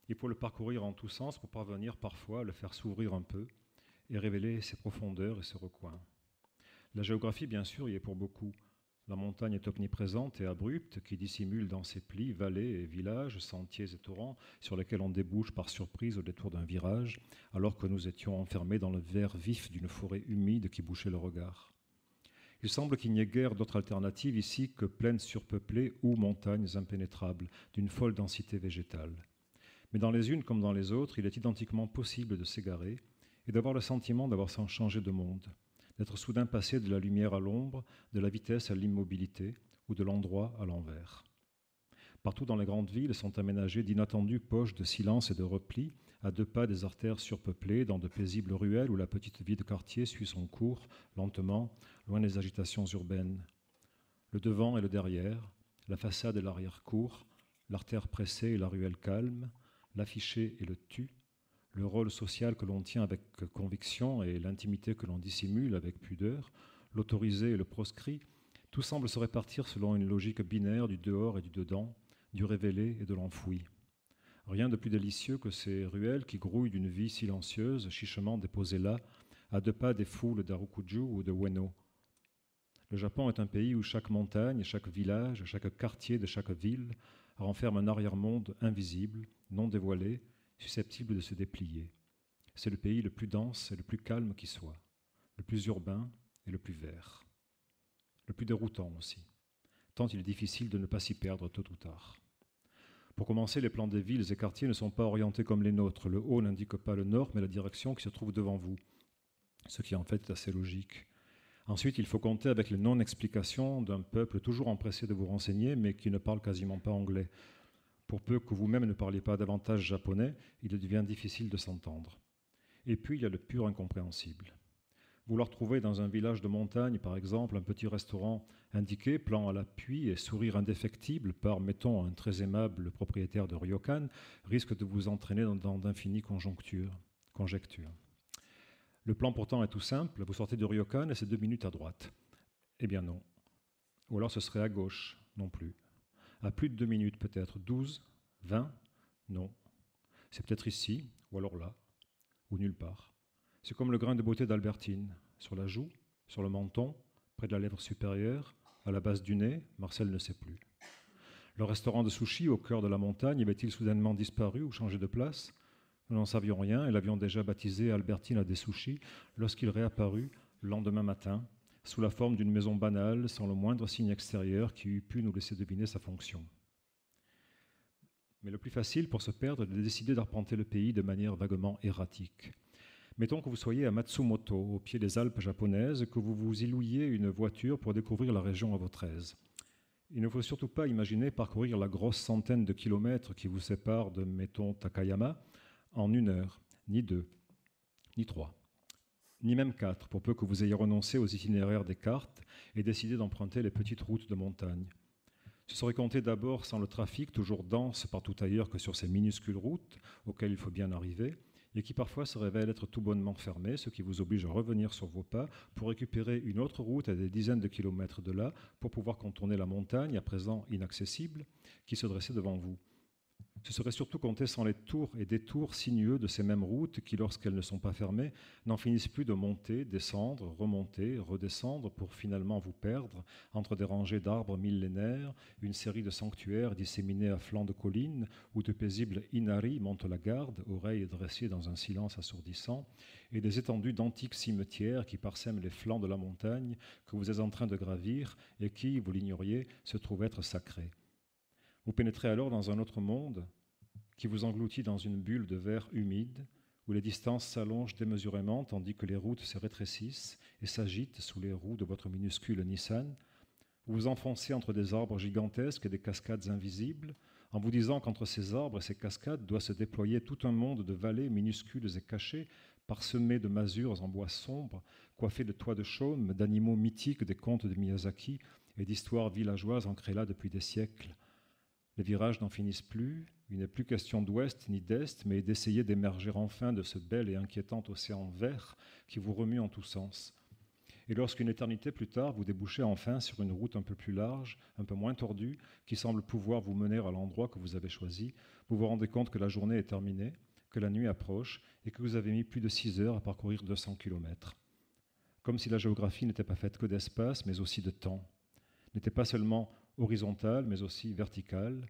B: Il faut le parcourir en tous sens pour parvenir parfois à le faire s'ouvrir un peu et révéler ses profondeurs et ses recoins. La géographie, bien sûr, y est pour beaucoup. La montagne est omniprésente et abrupte, qui dissimule dans ses plis vallées et villages, sentiers et torrents, sur lesquels on débouche par surprise au détour d'un virage, alors que nous étions enfermés dans le vert vif d'une forêt humide qui bouchait le regard. Il semble qu'il n'y ait guère d'autre alternative ici que plaines surpeuplées ou montagnes impénétrables, d'une folle densité végétale. Mais dans les unes comme dans les autres, il est identiquement possible de s'égarer et d'avoir le sentiment d'avoir changé de monde d'être soudain passé de la lumière à l'ombre, de la vitesse à l'immobilité ou de l'endroit à l'envers. Partout dans les grandes villes sont aménagées d'inattendues poches de silence et de repli, à deux pas des artères surpeuplées, dans de paisibles ruelles où la petite vie de quartier suit son cours, lentement, loin des agitations urbaines. Le devant et le derrière, la façade et l'arrière-cour, l'artère pressée et la ruelle calme, l'affiché et le tu, le rôle social que l'on tient avec conviction et l'intimité que l'on dissimule avec pudeur, l'autorisé et le proscrit, tout semble se répartir selon une logique binaire du dehors et du dedans, du révélé et de l'enfoui. Rien de plus délicieux que ces ruelles qui grouillent d'une vie silencieuse, chichement déposées là, à deux pas des foules d'Arukuju ou de Ueno. Le Japon est un pays où chaque montagne, chaque village, chaque quartier de chaque ville renferme un arrière-monde invisible, non dévoilé, susceptible de se déplier. C'est le pays le plus dense et le plus calme qui soit, le plus urbain et le plus vert, le plus déroutant aussi, tant il est difficile de ne pas s'y perdre tôt ou tard. Pour commencer, les plans des villes et quartiers ne sont pas orientés comme les nôtres. Le haut n'indique pas le nord, mais la direction qui se trouve devant vous, ce qui en fait est assez logique. Ensuite, il faut compter avec les non-explications d'un peuple toujours empressé de vous renseigner, mais qui ne parle quasiment pas anglais. Pour peu que vous-même ne parliez pas davantage japonais, il devient difficile de s'entendre. Et puis, il y a le pur incompréhensible. Vouloir trouver dans un village de montagne, par exemple, un petit restaurant indiqué, plan à l'appui et sourire indéfectible par, mettons, un très aimable propriétaire de ryokan, risque de vous entraîner dans, d'infinies conjectures. Le plan pourtant est tout simple, vous sortez de ryokan et c'est deux minutes à droite. Eh bien non. Ou alors ce serait à gauche, non plus. À plus de deux minutes peut-être, douze, vingt, non. C'est peut-être ici, ou alors là, ou nulle part. C'est comme le grain de beauté d'Albertine, sur la joue, sur le menton, près de la lèvre supérieure, à la base du nez, Marcel ne sait plus. Le restaurant de sushi au cœur de la montagne avait-il soudainement disparu ou changé de place? Nous n'en savions rien et l'avions déjà baptisé Albertine à des sushis lorsqu'il réapparut le lendemain matin, sous la forme d'une maison banale, sans le moindre signe extérieur qui eût pu nous laisser deviner sa fonction. Mais le plus facile pour se perdre est de décider d'arpenter le pays de manière vaguement erratique. Mettons que vous soyez à Matsumoto, au pied des Alpes japonaises, que vous vous y louiez une voiture pour découvrir la région à votre aise. Il ne faut surtout pas imaginer parcourir la grosse centaine de kilomètres qui vous séparent de, mettons, Takayama en une heure, ni deux, ni trois, ni même quatre, pour peu que vous ayez renoncé aux itinéraires des cartes et décidé d'emprunter les petites routes de montagne. Ce serait compté d'abord sans le trafic, toujours dense partout ailleurs que sur ces minuscules routes auxquelles il faut bien arriver, et qui parfois se révèle être tout bonnement fermé, ce qui vous oblige à revenir sur vos pas pour récupérer une autre route à des dizaines de kilomètres de là pour pouvoir contourner la montagne, à présent inaccessible, qui se dressait devant vous. Ce serait surtout compter sans les tours et détours sinueux de ces mêmes routes qui, lorsqu'elles ne sont pas fermées, n'en finissent plus de monter, descendre, remonter, redescendre pour finalement vous perdre entre des rangées d'arbres millénaires, une série de sanctuaires disséminés à flanc de collines où de paisibles inari montent la garde, oreilles dressées dans un silence assourdissant, et des étendues d'antiques cimetières qui parsèment les flancs de la montagne que vous êtes en train de gravir et qui, vous l'ignoriez, se trouvent être sacrés. Vous pénétrez alors dans un autre monde qui vous engloutit dans une bulle de verre humide où les distances s'allongent démesurément tandis que les routes se rétrécissent et s'agitent sous les roues de votre minuscule Nissan. Vous vous enfoncez entre des arbres gigantesques et des cascades invisibles en vous disant qu'entre ces arbres et ces cascades doit se déployer tout un monde de vallées minuscules et cachées, parsemées de masures en bois sombre, coiffées de toits de chaume, d'animaux mythiques des contes de Miyazaki et d'histoires villageoises ancrées là depuis des siècles. Les virages n'en finissent plus, il n'est plus question d'ouest ni d'est, mais d'essayer d'émerger enfin de ce bel et inquiétant océan vert qui vous remue en tous sens. Et lorsqu'une éternité plus tard, vous débouchez enfin sur une route un peu plus large, un peu moins tordue, qui semble pouvoir vous mener à l'endroit que vous avez choisi, vous vous rendez compte que la journée est terminée, que la nuit approche et que vous avez mis plus de six heures à parcourir 200 kilomètres. Comme si la géographie n'était pas faite que d'espace, mais aussi de temps. N'était pas seulement horizontale mais aussi verticale,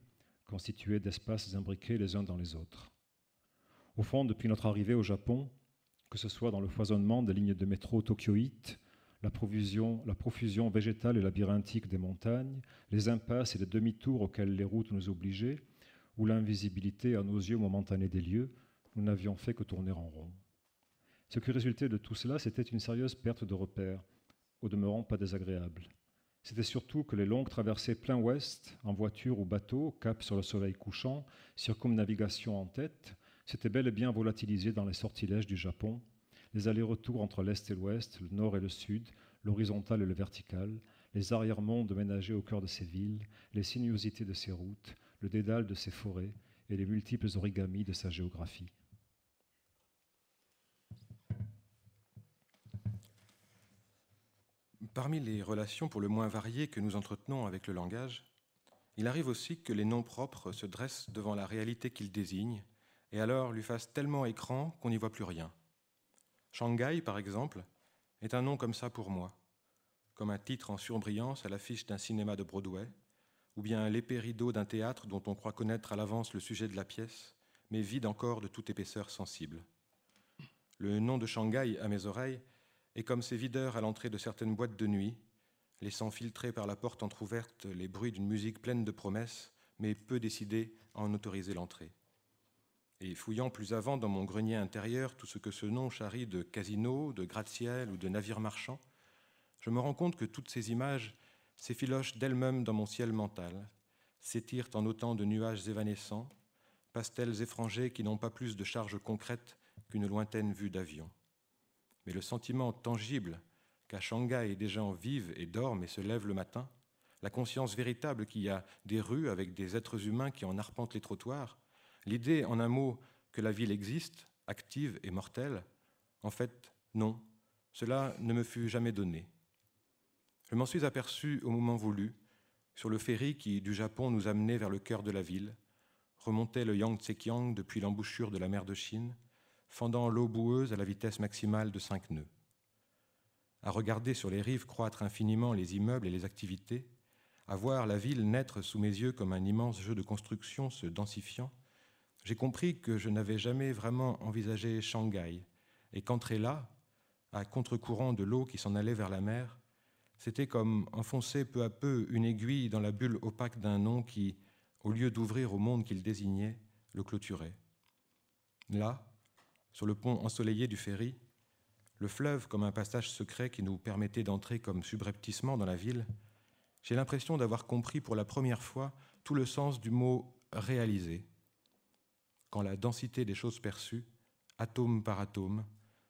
B: constituée d'espaces imbriqués les uns dans les autres. Au fond, depuis notre arrivée au Japon, que ce soit dans le foisonnement des lignes de métro tokyoïtes, la, profusion, la profusion végétale et labyrinthique des montagnes, les impasses et les demi-tours auxquels les routes nous obligeaient, ou l'invisibilité à nos yeux momentanée des lieux, nous n'avions fait que tourner en rond. Ce qui résultait de tout cela, c'était une sérieuse perte de repères, au demeurant pas désagréable. C'était surtout que les longues traversées plein ouest, en voiture ou bateau, cap sur le soleil couchant, circumnavigation en tête, s'étaient bel et bien volatilisées dans les sortilèges du Japon, les allers-retours entre l'est et l'ouest, le nord et le sud, l'horizontal et le vertical, les arrière-mondes ménagés au cœur de ces villes, les sinuosités de ces routes, le dédale de ces forêts et les multiples origamis de sa géographie.
A: Parmi les relations pour le moins variées que nous entretenons avec le langage, il arrive aussi que les noms propres se dressent devant la réalité qu'ils désignent et alors lui fassent tellement écran qu'on n'y voit plus rien. Shanghai, par exemple, est un nom comme ça pour moi, comme un titre en surbrillance à l'affiche d'un cinéma de Broadway, ou bien l'épée rideau d'un théâtre dont on croit connaître à l'avance le sujet de la pièce, mais vide encore de toute épaisseur sensible. le nom de Shanghai à mes oreilles est comme ces videurs à l'entrée de certaines boîtes de nuit, laissant filtrer par la porte entr'ouverte les bruits d'une musique pleine de promesses, mais peu décidée à en autoriser l'entrée. Et fouillant plus avant dans mon grenier intérieur tout ce que ce nom charrie de casino, de gratte-ciel ou de navire marchand, je me rends compte que toutes ces images s'effilochent d'elles-mêmes dans mon ciel mental, s'étirent en autant de nuages évanescents, pastels effrangés qui n'ont pas plus de charge concrète qu'une lointaine vue d'avion. Mais le sentiment tangible qu'à Shanghai des gens vivent et dorment et se lèvent le matin, la conscience véritable qu'il y a des rues avec des êtres humains qui en arpentent les trottoirs, l'idée, en un mot, que la ville existe, active et mortelle, en fait, non, cela ne me fut jamais donné. Je m'en suis aperçu au moment voulu, sur le ferry qui, du Japon, nous amenait vers le cœur de la ville, remontait le Yangtze-Kiang depuis l'embouchure de la mer de Chine, fendant l'eau boueuse à la vitesse maximale de cinq nœuds. À regarder sur les rives croître infiniment les immeubles et les activités, à voir la ville naître sous mes yeux comme un immense jeu de construction se densifiant, j'ai compris que je n'avais jamais vraiment envisagé Shanghai, et qu'entrer là, à contre-courant de l'eau qui s'en allait vers la mer, c'était comme enfoncer peu à peu une aiguille dans la bulle opaque d'un nom qui, au lieu d'ouvrir au monde qu'il désignait, le clôturait. Là, sur le pont ensoleillé du ferry, le fleuve comme un passage secret qui nous permettait d'entrer comme subrepticement dans la ville, j'ai l'impression d'avoir compris pour la première fois tout le sens du mot réaliser, quand la densité des choses perçues, atome par atome,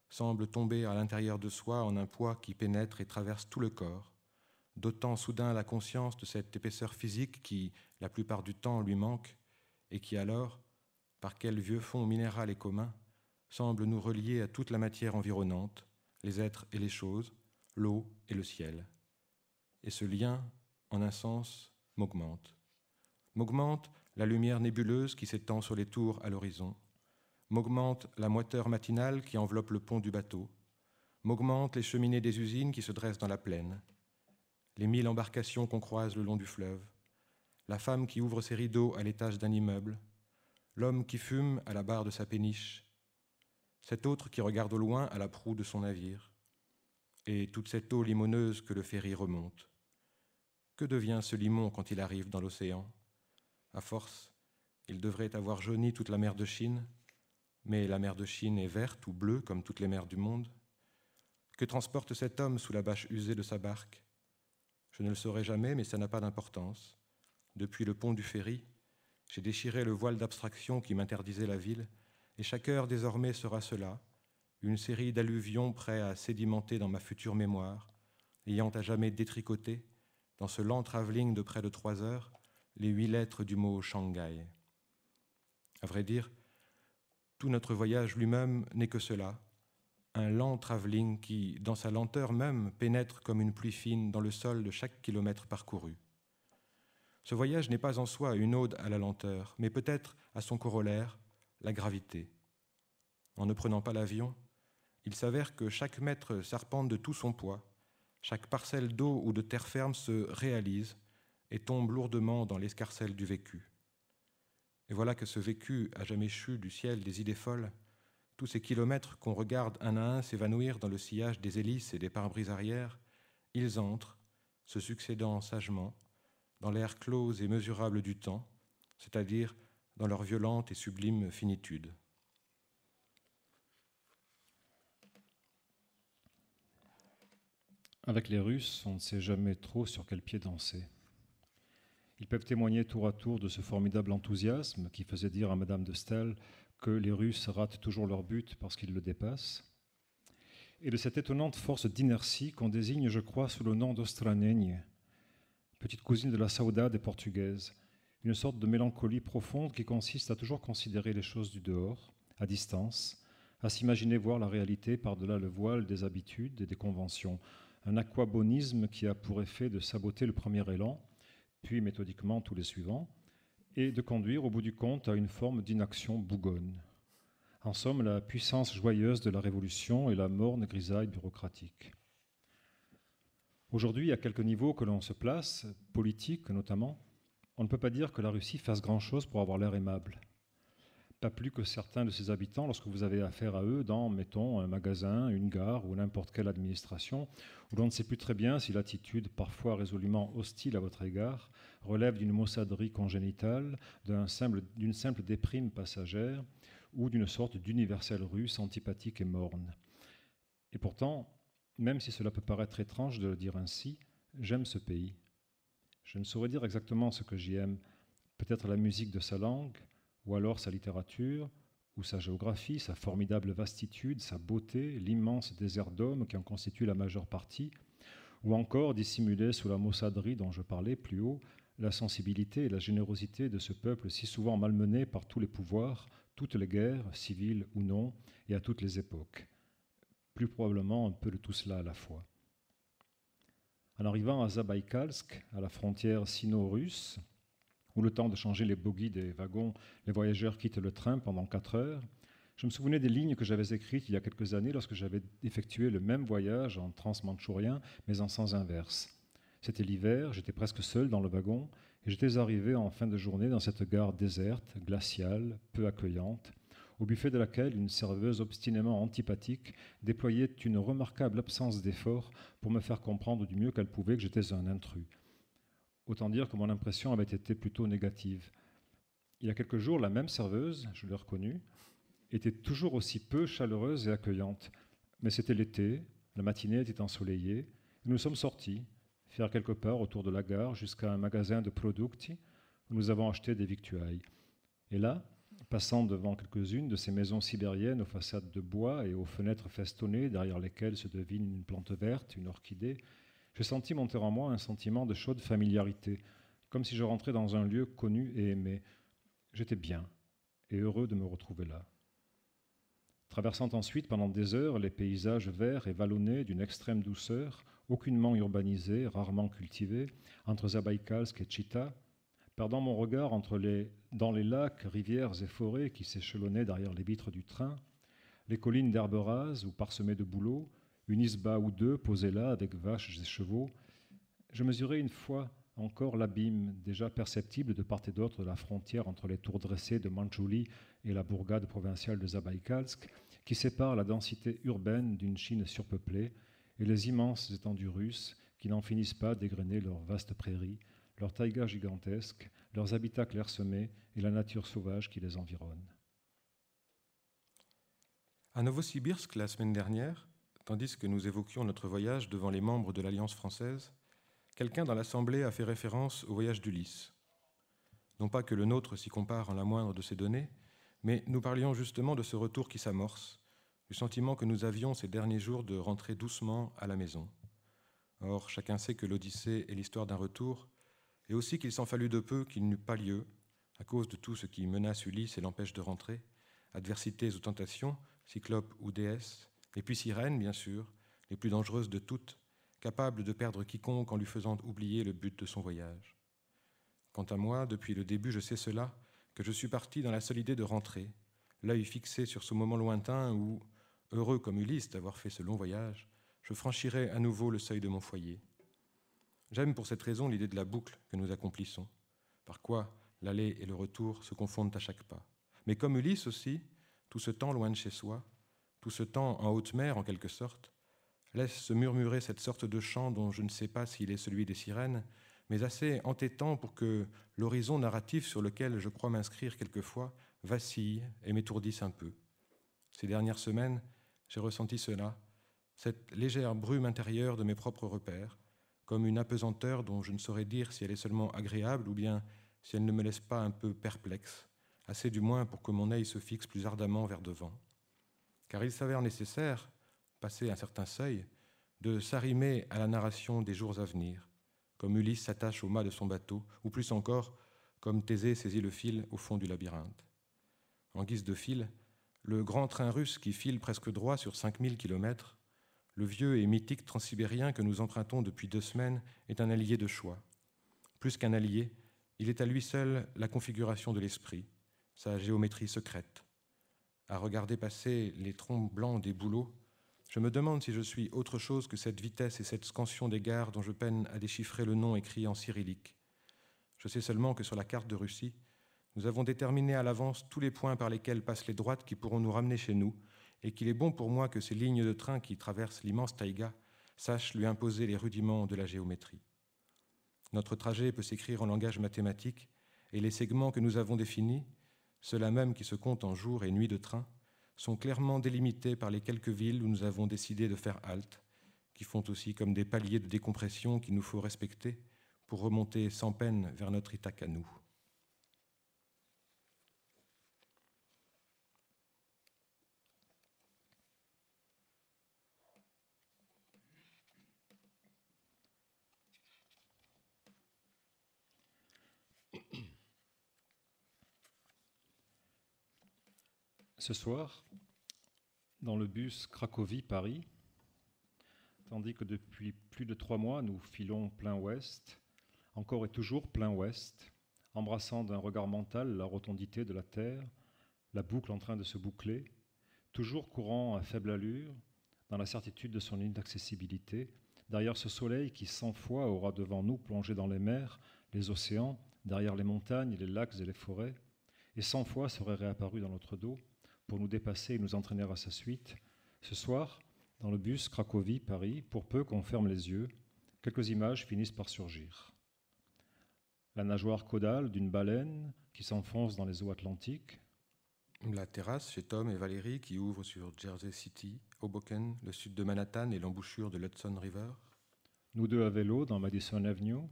A: semble tomber à l'intérieur de soi en un poids qui pénètre et traverse tout le corps, dotant soudain la conscience de cette épaisseur physique qui, la plupart du temps, lui manque, et qui alors, par quel vieux fond minéral et commun, semble nous relier à toute la matière environnante, les êtres et les choses, l'eau et le ciel. Et ce lien, en un sens, m'augmente. M'augmente la lumière nébuleuse qui s'étend sur les tours à l'horizon, m'augmente la moiteur matinale qui enveloppe le pont du bateau, m'augmente les cheminées des usines qui se dressent dans la plaine, les mille embarcations qu'on croise le long du fleuve, la femme qui ouvre ses rideaux à l'étage d'un immeuble, l'homme qui fume à la barre de sa péniche, cet autre qui regarde au loin à la proue de son navire, et toute cette eau limoneuse que le ferry remonte. Que devient ce limon quand il arrive dans l'océan? À force, il devrait avoir jauni toute la mer de Chine, mais la mer de Chine est verte ou bleue comme toutes les mers du monde. Que transporte cet homme sous la bâche usée de sa barque? Je ne le saurai jamais, mais ça n'a pas d'importance. Depuis le pont du ferry, j'ai déchiré le voile d'abstraction qui m'interdisait la ville, et chaque heure désormais sera cela, une série d'alluvions prêts à sédimenter dans ma future mémoire, ayant à jamais détricoté, dans ce lent travelling de près de trois heures, les huit lettres du mot Shanghai. À vrai dire, tout notre voyage lui-même n'est que cela, un lent travelling qui, dans sa lenteur même, pénètre comme une pluie fine dans le sol de chaque kilomètre parcouru. Ce voyage n'est pas en soi une ode à la lenteur, mais peut-être à son corollaire, la gravité. En ne prenant pas l'avion, il s'avère que chaque mètre serpente de tout son poids, chaque parcelle d'eau ou de terre ferme se réalise et tombe lourdement dans l'escarcelle du vécu. Et voilà que ce vécu a jamais chu du ciel des idées folles, tous ces kilomètres qu'on regarde un à un s'évanouir dans le sillage des hélices et des pare-brises arrière, ils entrent, se succédant sagement, dans l'air clos et mesurable du temps, c'est-à-dire dans leur violente et sublime finitude.
B: Avec les Russes, on ne sait jamais trop sur quel pied danser. Ils peuvent témoigner tour à tour de ce formidable enthousiasme qui faisait dire à Madame de Staël que les Russes ratent toujours leur but parce qu'ils le dépassent, et de cette étonnante force d'inertie qu'on désigne, je crois, sous le nom d'Ostraneigne, petite cousine de la saudade portugaise, une sorte de mélancolie profonde qui consiste à toujours considérer les choses du dehors, à distance, à s'imaginer voir la réalité par-delà le voile des habitudes et des conventions, un aquabonisme qui a pour effet de saboter le premier élan puis méthodiquement tous les suivants, et de conduire au bout du compte à une forme d'inaction bougonne. En somme, la puissance joyeuse de la révolution et la morne grisaille bureaucratique. Aujourd'hui, à quelques niveaux que l'on se place, politique notamment, on ne peut pas dire que la Russie fasse grand-chose pour avoir l'air aimable. pas plus que certains de ses habitants lorsque vous avez affaire à eux dans, mettons, un magasin, une gare ou n'importe quelle administration, où l'on ne sait plus très bien si l'attitude, parfois résolument hostile à votre égard, relève d'une maussaderie congénitale, d'une simple, simple déprime passagère ou d'une sorte d'universel russe antipathique et morne. Et pourtant, même si cela peut paraître étrange de le dire ainsi, j'aime ce pays. Je ne saurais dire exactement ce que j'y aime, peut-être la musique de sa langue, ou alors sa littérature, ou sa géographie, sa formidable vastitude, sa beauté, l'immense désert d'hommes qui en constitue la majeure partie, ou encore, dissimulé sous la maussaderie dont je parlais plus haut, la sensibilité et la générosité de ce peuple si souvent malmené par tous les pouvoirs, toutes les guerres, civiles ou non, et à toutes les époques. Plus probablement un peu de tout cela à la fois. En arrivant à Zabaïkalsk, à la frontière sino-russe, où le temps de changer les bogies des wagons, les voyageurs quittent le train pendant quatre heures, je me souvenais des lignes que j'avais écrites il y a quelques années lorsque j'avais effectué le même voyage en transmanchourien, mais en sens inverse. C'était l'hiver, j'étais presque seul dans le wagon, et j'étais arrivé en fin de journée dans cette gare déserte, glaciale, peu accueillante, au buffet de laquelle une serveuse obstinément antipathique déployait une remarquable absence d'effort pour me faire comprendre du mieux qu'elle pouvait que j'étais un intrus. Autant dire que mon impression avait été plutôt négative. Il y a quelques jours, la même serveuse, je l'ai reconnue, était toujours aussi peu chaleureuse et accueillante. Mais c'était l'été, la matinée était ensoleillée, nous sommes sortis, faire quelque part autour de la gare jusqu'à un magasin de producti où nous avons acheté des victuailles. Et là, passant devant quelques-unes de ces maisons sibériennes aux façades de bois et aux fenêtres festonnées derrière lesquelles se devine une plante verte, une orchidée, je sentis monter en moi un sentiment de chaude familiarité, comme si je rentrais dans un lieu connu et aimé. J'étais bien et heureux de me retrouver là. Traversant ensuite pendant des heures les paysages verts et vallonnés d'une extrême douceur, aucunement urbanisés, rarement cultivés, entre Zabaïkalsk et Chita, perdant mon regard dans les lacs, rivières et forêts qui s'échelonnaient derrière les vitres du train, les collines d'herbes rases ou parsemées de bouleaux, une isba ou deux posée là avec vaches et chevaux. Je mesurais une fois encore l'abîme déjà perceptible de part et d'autre de la frontière entre les tours dressées de Manchouli et la bourgade provinciale de Zabaïkalsk, qui sépare la densité urbaine d'une Chine surpeuplée et les immenses étendues russes qui n'en finissent pas d'égrener leurs vastes prairies, leurs taïgas gigantesques, leurs habitats clairsemés et la nature sauvage qui les environne.
A: À Novosibirsk, la semaine dernière, tandis que nous évoquions notre voyage devant les membres de l'Alliance française, quelqu'un dans l'Assemblée a fait référence au voyage d'Ulysse. Non pas que le nôtre s'y compare en la moindre de ces données, mais nous parlions justement de ce retour qui s'amorce, du sentiment que nous avions ces derniers jours de rentrer doucement à la maison. Or, chacun sait que l'Odyssée est l'histoire d'un retour, et aussi qu'il s'en fallut de peu qu'il n'eût pas lieu, à cause de tout ce qui menace Ulysse et l'empêche de rentrer, adversités ou tentations, cyclopes ou déesses, et puis sirènes, bien sûr, les plus dangereuses de toutes, capables de perdre quiconque en lui faisant oublier le but de son voyage. Quant à moi, depuis le début, je sais cela, que je suis parti dans la seule idée de rentrer, l'œil fixé sur ce moment lointain où, heureux comme Ulysse d'avoir fait ce long voyage, je franchirai à nouveau le seuil de mon foyer. J'aime pour cette raison l'idée de la boucle que nous accomplissons, par quoi l'aller et le retour se confondent à chaque pas. Mais comme Ulysse aussi, tout ce temps loin de chez soi, tout ce temps en haute mer en quelque sorte, laisse se murmurer cette sorte de chant dont je ne sais pas s'il est celui des sirènes, mais assez entêtant pour que l'horizon narratif sur lequel je crois m'inscrire quelquefois vacille et m'étourdisse un peu. Ces dernières semaines, j'ai ressenti cela, cette légère brume intérieure de mes propres repères, comme une apesanteur dont je ne saurais dire si elle est seulement agréable ou bien si elle ne me laisse pas un peu perplexe, assez du moins pour que mon œil se fixe plus ardemment vers devant car il s'avère nécessaire, passé un certain seuil, de s'arrimer à la narration des jours à venir, comme Ulysse s'attache au mât de son bateau, ou plus encore, comme Thésée saisit le fil au fond du labyrinthe. En guise de fil, le grand train russe qui file presque droit sur 5000 kilomètres, le vieux et mythique transsibérien que nous empruntons depuis deux semaines est un allié de choix. Plus qu'un allié, il est à lui seul la configuration de l'esprit, sa géométrie secrète, à regarder passer les troncs blancs des bouleaux, je me demande si je suis autre chose que cette vitesse et cette scansion des gares dont je peine à déchiffrer le nom écrit en cyrillique. Je sais seulement que sur la carte de Russie, Nous avons déterminé à l'avance tous les points par lesquels passent les droites qui pourront nous ramener chez nous, et qu'il est bon pour moi que ces lignes de train qui traversent l'immense taïga sachent lui imposer les rudiments de la géométrie. Notre trajet peut s'écrire en langage mathématique, et les segments que nous avons définis, ceux-là même qui se comptent en jours et nuits de train, sont clairement délimités par les quelques villes où nous avons décidé de faire halte, qui font aussi comme des paliers de décompression qu'il nous faut respecter pour remonter sans peine vers notre Ithaque à nous.
B: Ce soir, dans le bus Cracovie-Paris, tandis que depuis plus de trois mois nous filons plein ouest, encore et toujours plein ouest, embrassant d'un regard mental la rotondité de la Terre, la boucle en train de se boucler, toujours courant à faible allure, dans la certitude de son inaccessibilité, derrière ce soleil qui cent fois aura devant nous plongé dans les mers, les océans, derrière les montagnes, les lacs et les forêts, et cent fois serait réapparu dans notre dos, pour nous dépasser et nous entraîner à sa suite. Ce soir, dans le bus Cracovie-Paris, pour peu qu'on ferme les yeux, quelques images finissent par surgir. La nageoire caudale d'une baleine qui s'enfonce dans les eaux atlantiques.
A: La terrasse chez Tom et Valérie qui ouvre sur Jersey City, Hoboken, le sud de Manhattan et l'embouchure de l'Hudson River.
B: Nous deux à vélo dans Madison Avenue.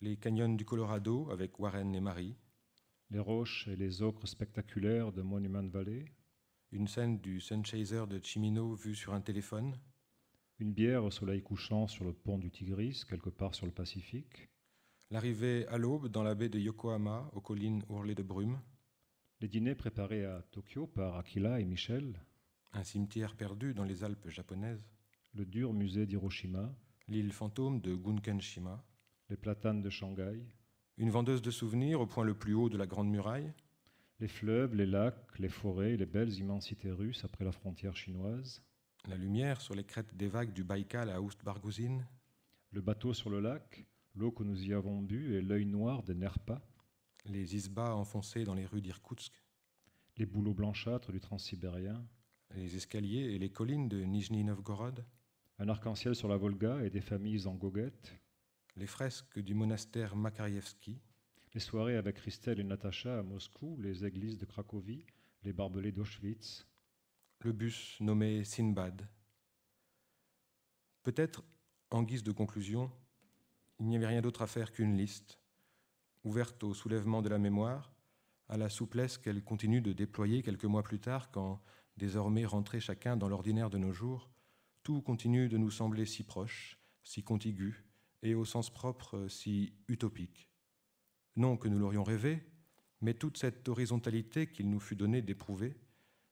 A: Les canyons du Colorado avec Warren et Marie
B: les roches et les ocres spectaculaires de Monument Valley.
A: Une scène du Sunchaser de Chimino vue sur un téléphone.
B: Une bière au soleil couchant sur le pont du Tigris, quelque part sur le Pacifique.
A: L'arrivée à l'aube dans la baie de Yokohama, aux collines ourlées de brume.
B: Les dîners préparés à Tokyo par Akila et Michel.
A: Un cimetière perdu dans les Alpes japonaises.
B: Le dur musée d'Hiroshima.
A: L'île fantôme de Gunkenshima.
B: Les platanes de Shanghai.
A: Une vendeuse de souvenirs au point le plus haut de la Grande Muraille.
B: Les fleuves, les lacs, les forêts, les belles immensités russes après la frontière chinoise.
A: La lumière sur les crêtes des vagues du Baïkal à Oust-Bargouzine.
B: Le bateau sur le lac, l'eau que nous y avons bu et l'œil noir des Nerpa.
A: Les isbas enfoncés dans les rues d'Irkoutsk.
B: Les bouleaux blanchâtres du transsibérien.
A: Les escaliers et les collines de Nijni Novgorod.
B: Un arc-en-ciel sur la Volga et des familles en goguette
A: les fresques du monastère Makarievski,
B: les soirées avec Christelle et Natacha à Moscou, les églises de Cracovie, les barbelés d'Auschwitz,
A: le bus nommé Sinbad. Peut-être, en guise de conclusion, il n'y avait rien d'autre à faire qu'une liste, ouverte au soulèvement de la mémoire, à la souplesse qu'elle continue de déployer quelques mois plus tard, quand, désormais rentrés chacun dans l'ordinaire de nos jours, tout continue de nous sembler si proche, si contigu, et au sens propre euh, si utopique. Non que nous l'aurions rêvé, mais toute cette horizontalité qu'il nous fut donné d'éprouver,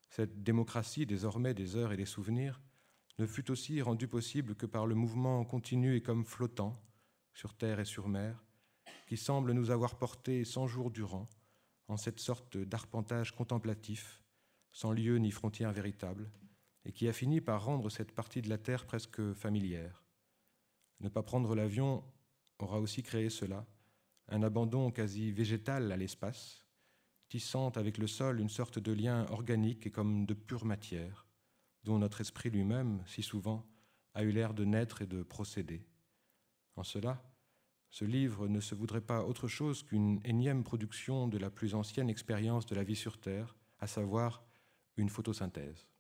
A: cette démocratie désormais des heures et des souvenirs, ne fut aussi rendue possible que par le mouvement continu et comme flottant, sur terre et sur mer, qui semble nous avoir portés cent jours durant, en cette sorte d'arpentage contemplatif, sans lieu ni frontière véritable, et qui a fini par rendre cette partie de la terre presque familière. Ne pas prendre l'avion aura aussi créé cela, un abandon quasi végétal à l'espace, tissant avec le sol une sorte de lien organique et comme de pure matière, dont notre esprit lui-même, si souvent, a eu l'air de naître et de procéder. En cela, ce livre ne se voudrait pas autre chose qu'une énième production de la plus ancienne expérience de la vie sur Terre, à savoir une photosynthèse.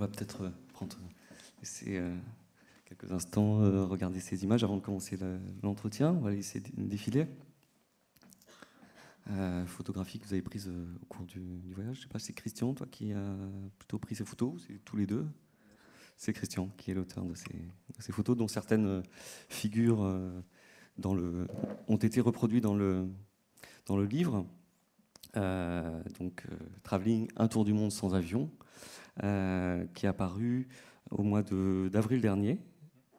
C: va peut-être euh, prendre, laisser euh, quelques instants euh, regarder ces images avant de commencer l'entretien. On va laisser défiler. photographie que vous avez prise au cours du, voyage. Je sais pas, c'est Christian, toi, qui a plutôt pris ces photos, c'est tous les deux? c'est Christian qui est l'auteur de ces, photos, dont certaines figures dans le, ont été reproduites dans le, dans le livre. donc, Travelling, un tour du monde sans avion, qui est apparu au mois d'avril dernier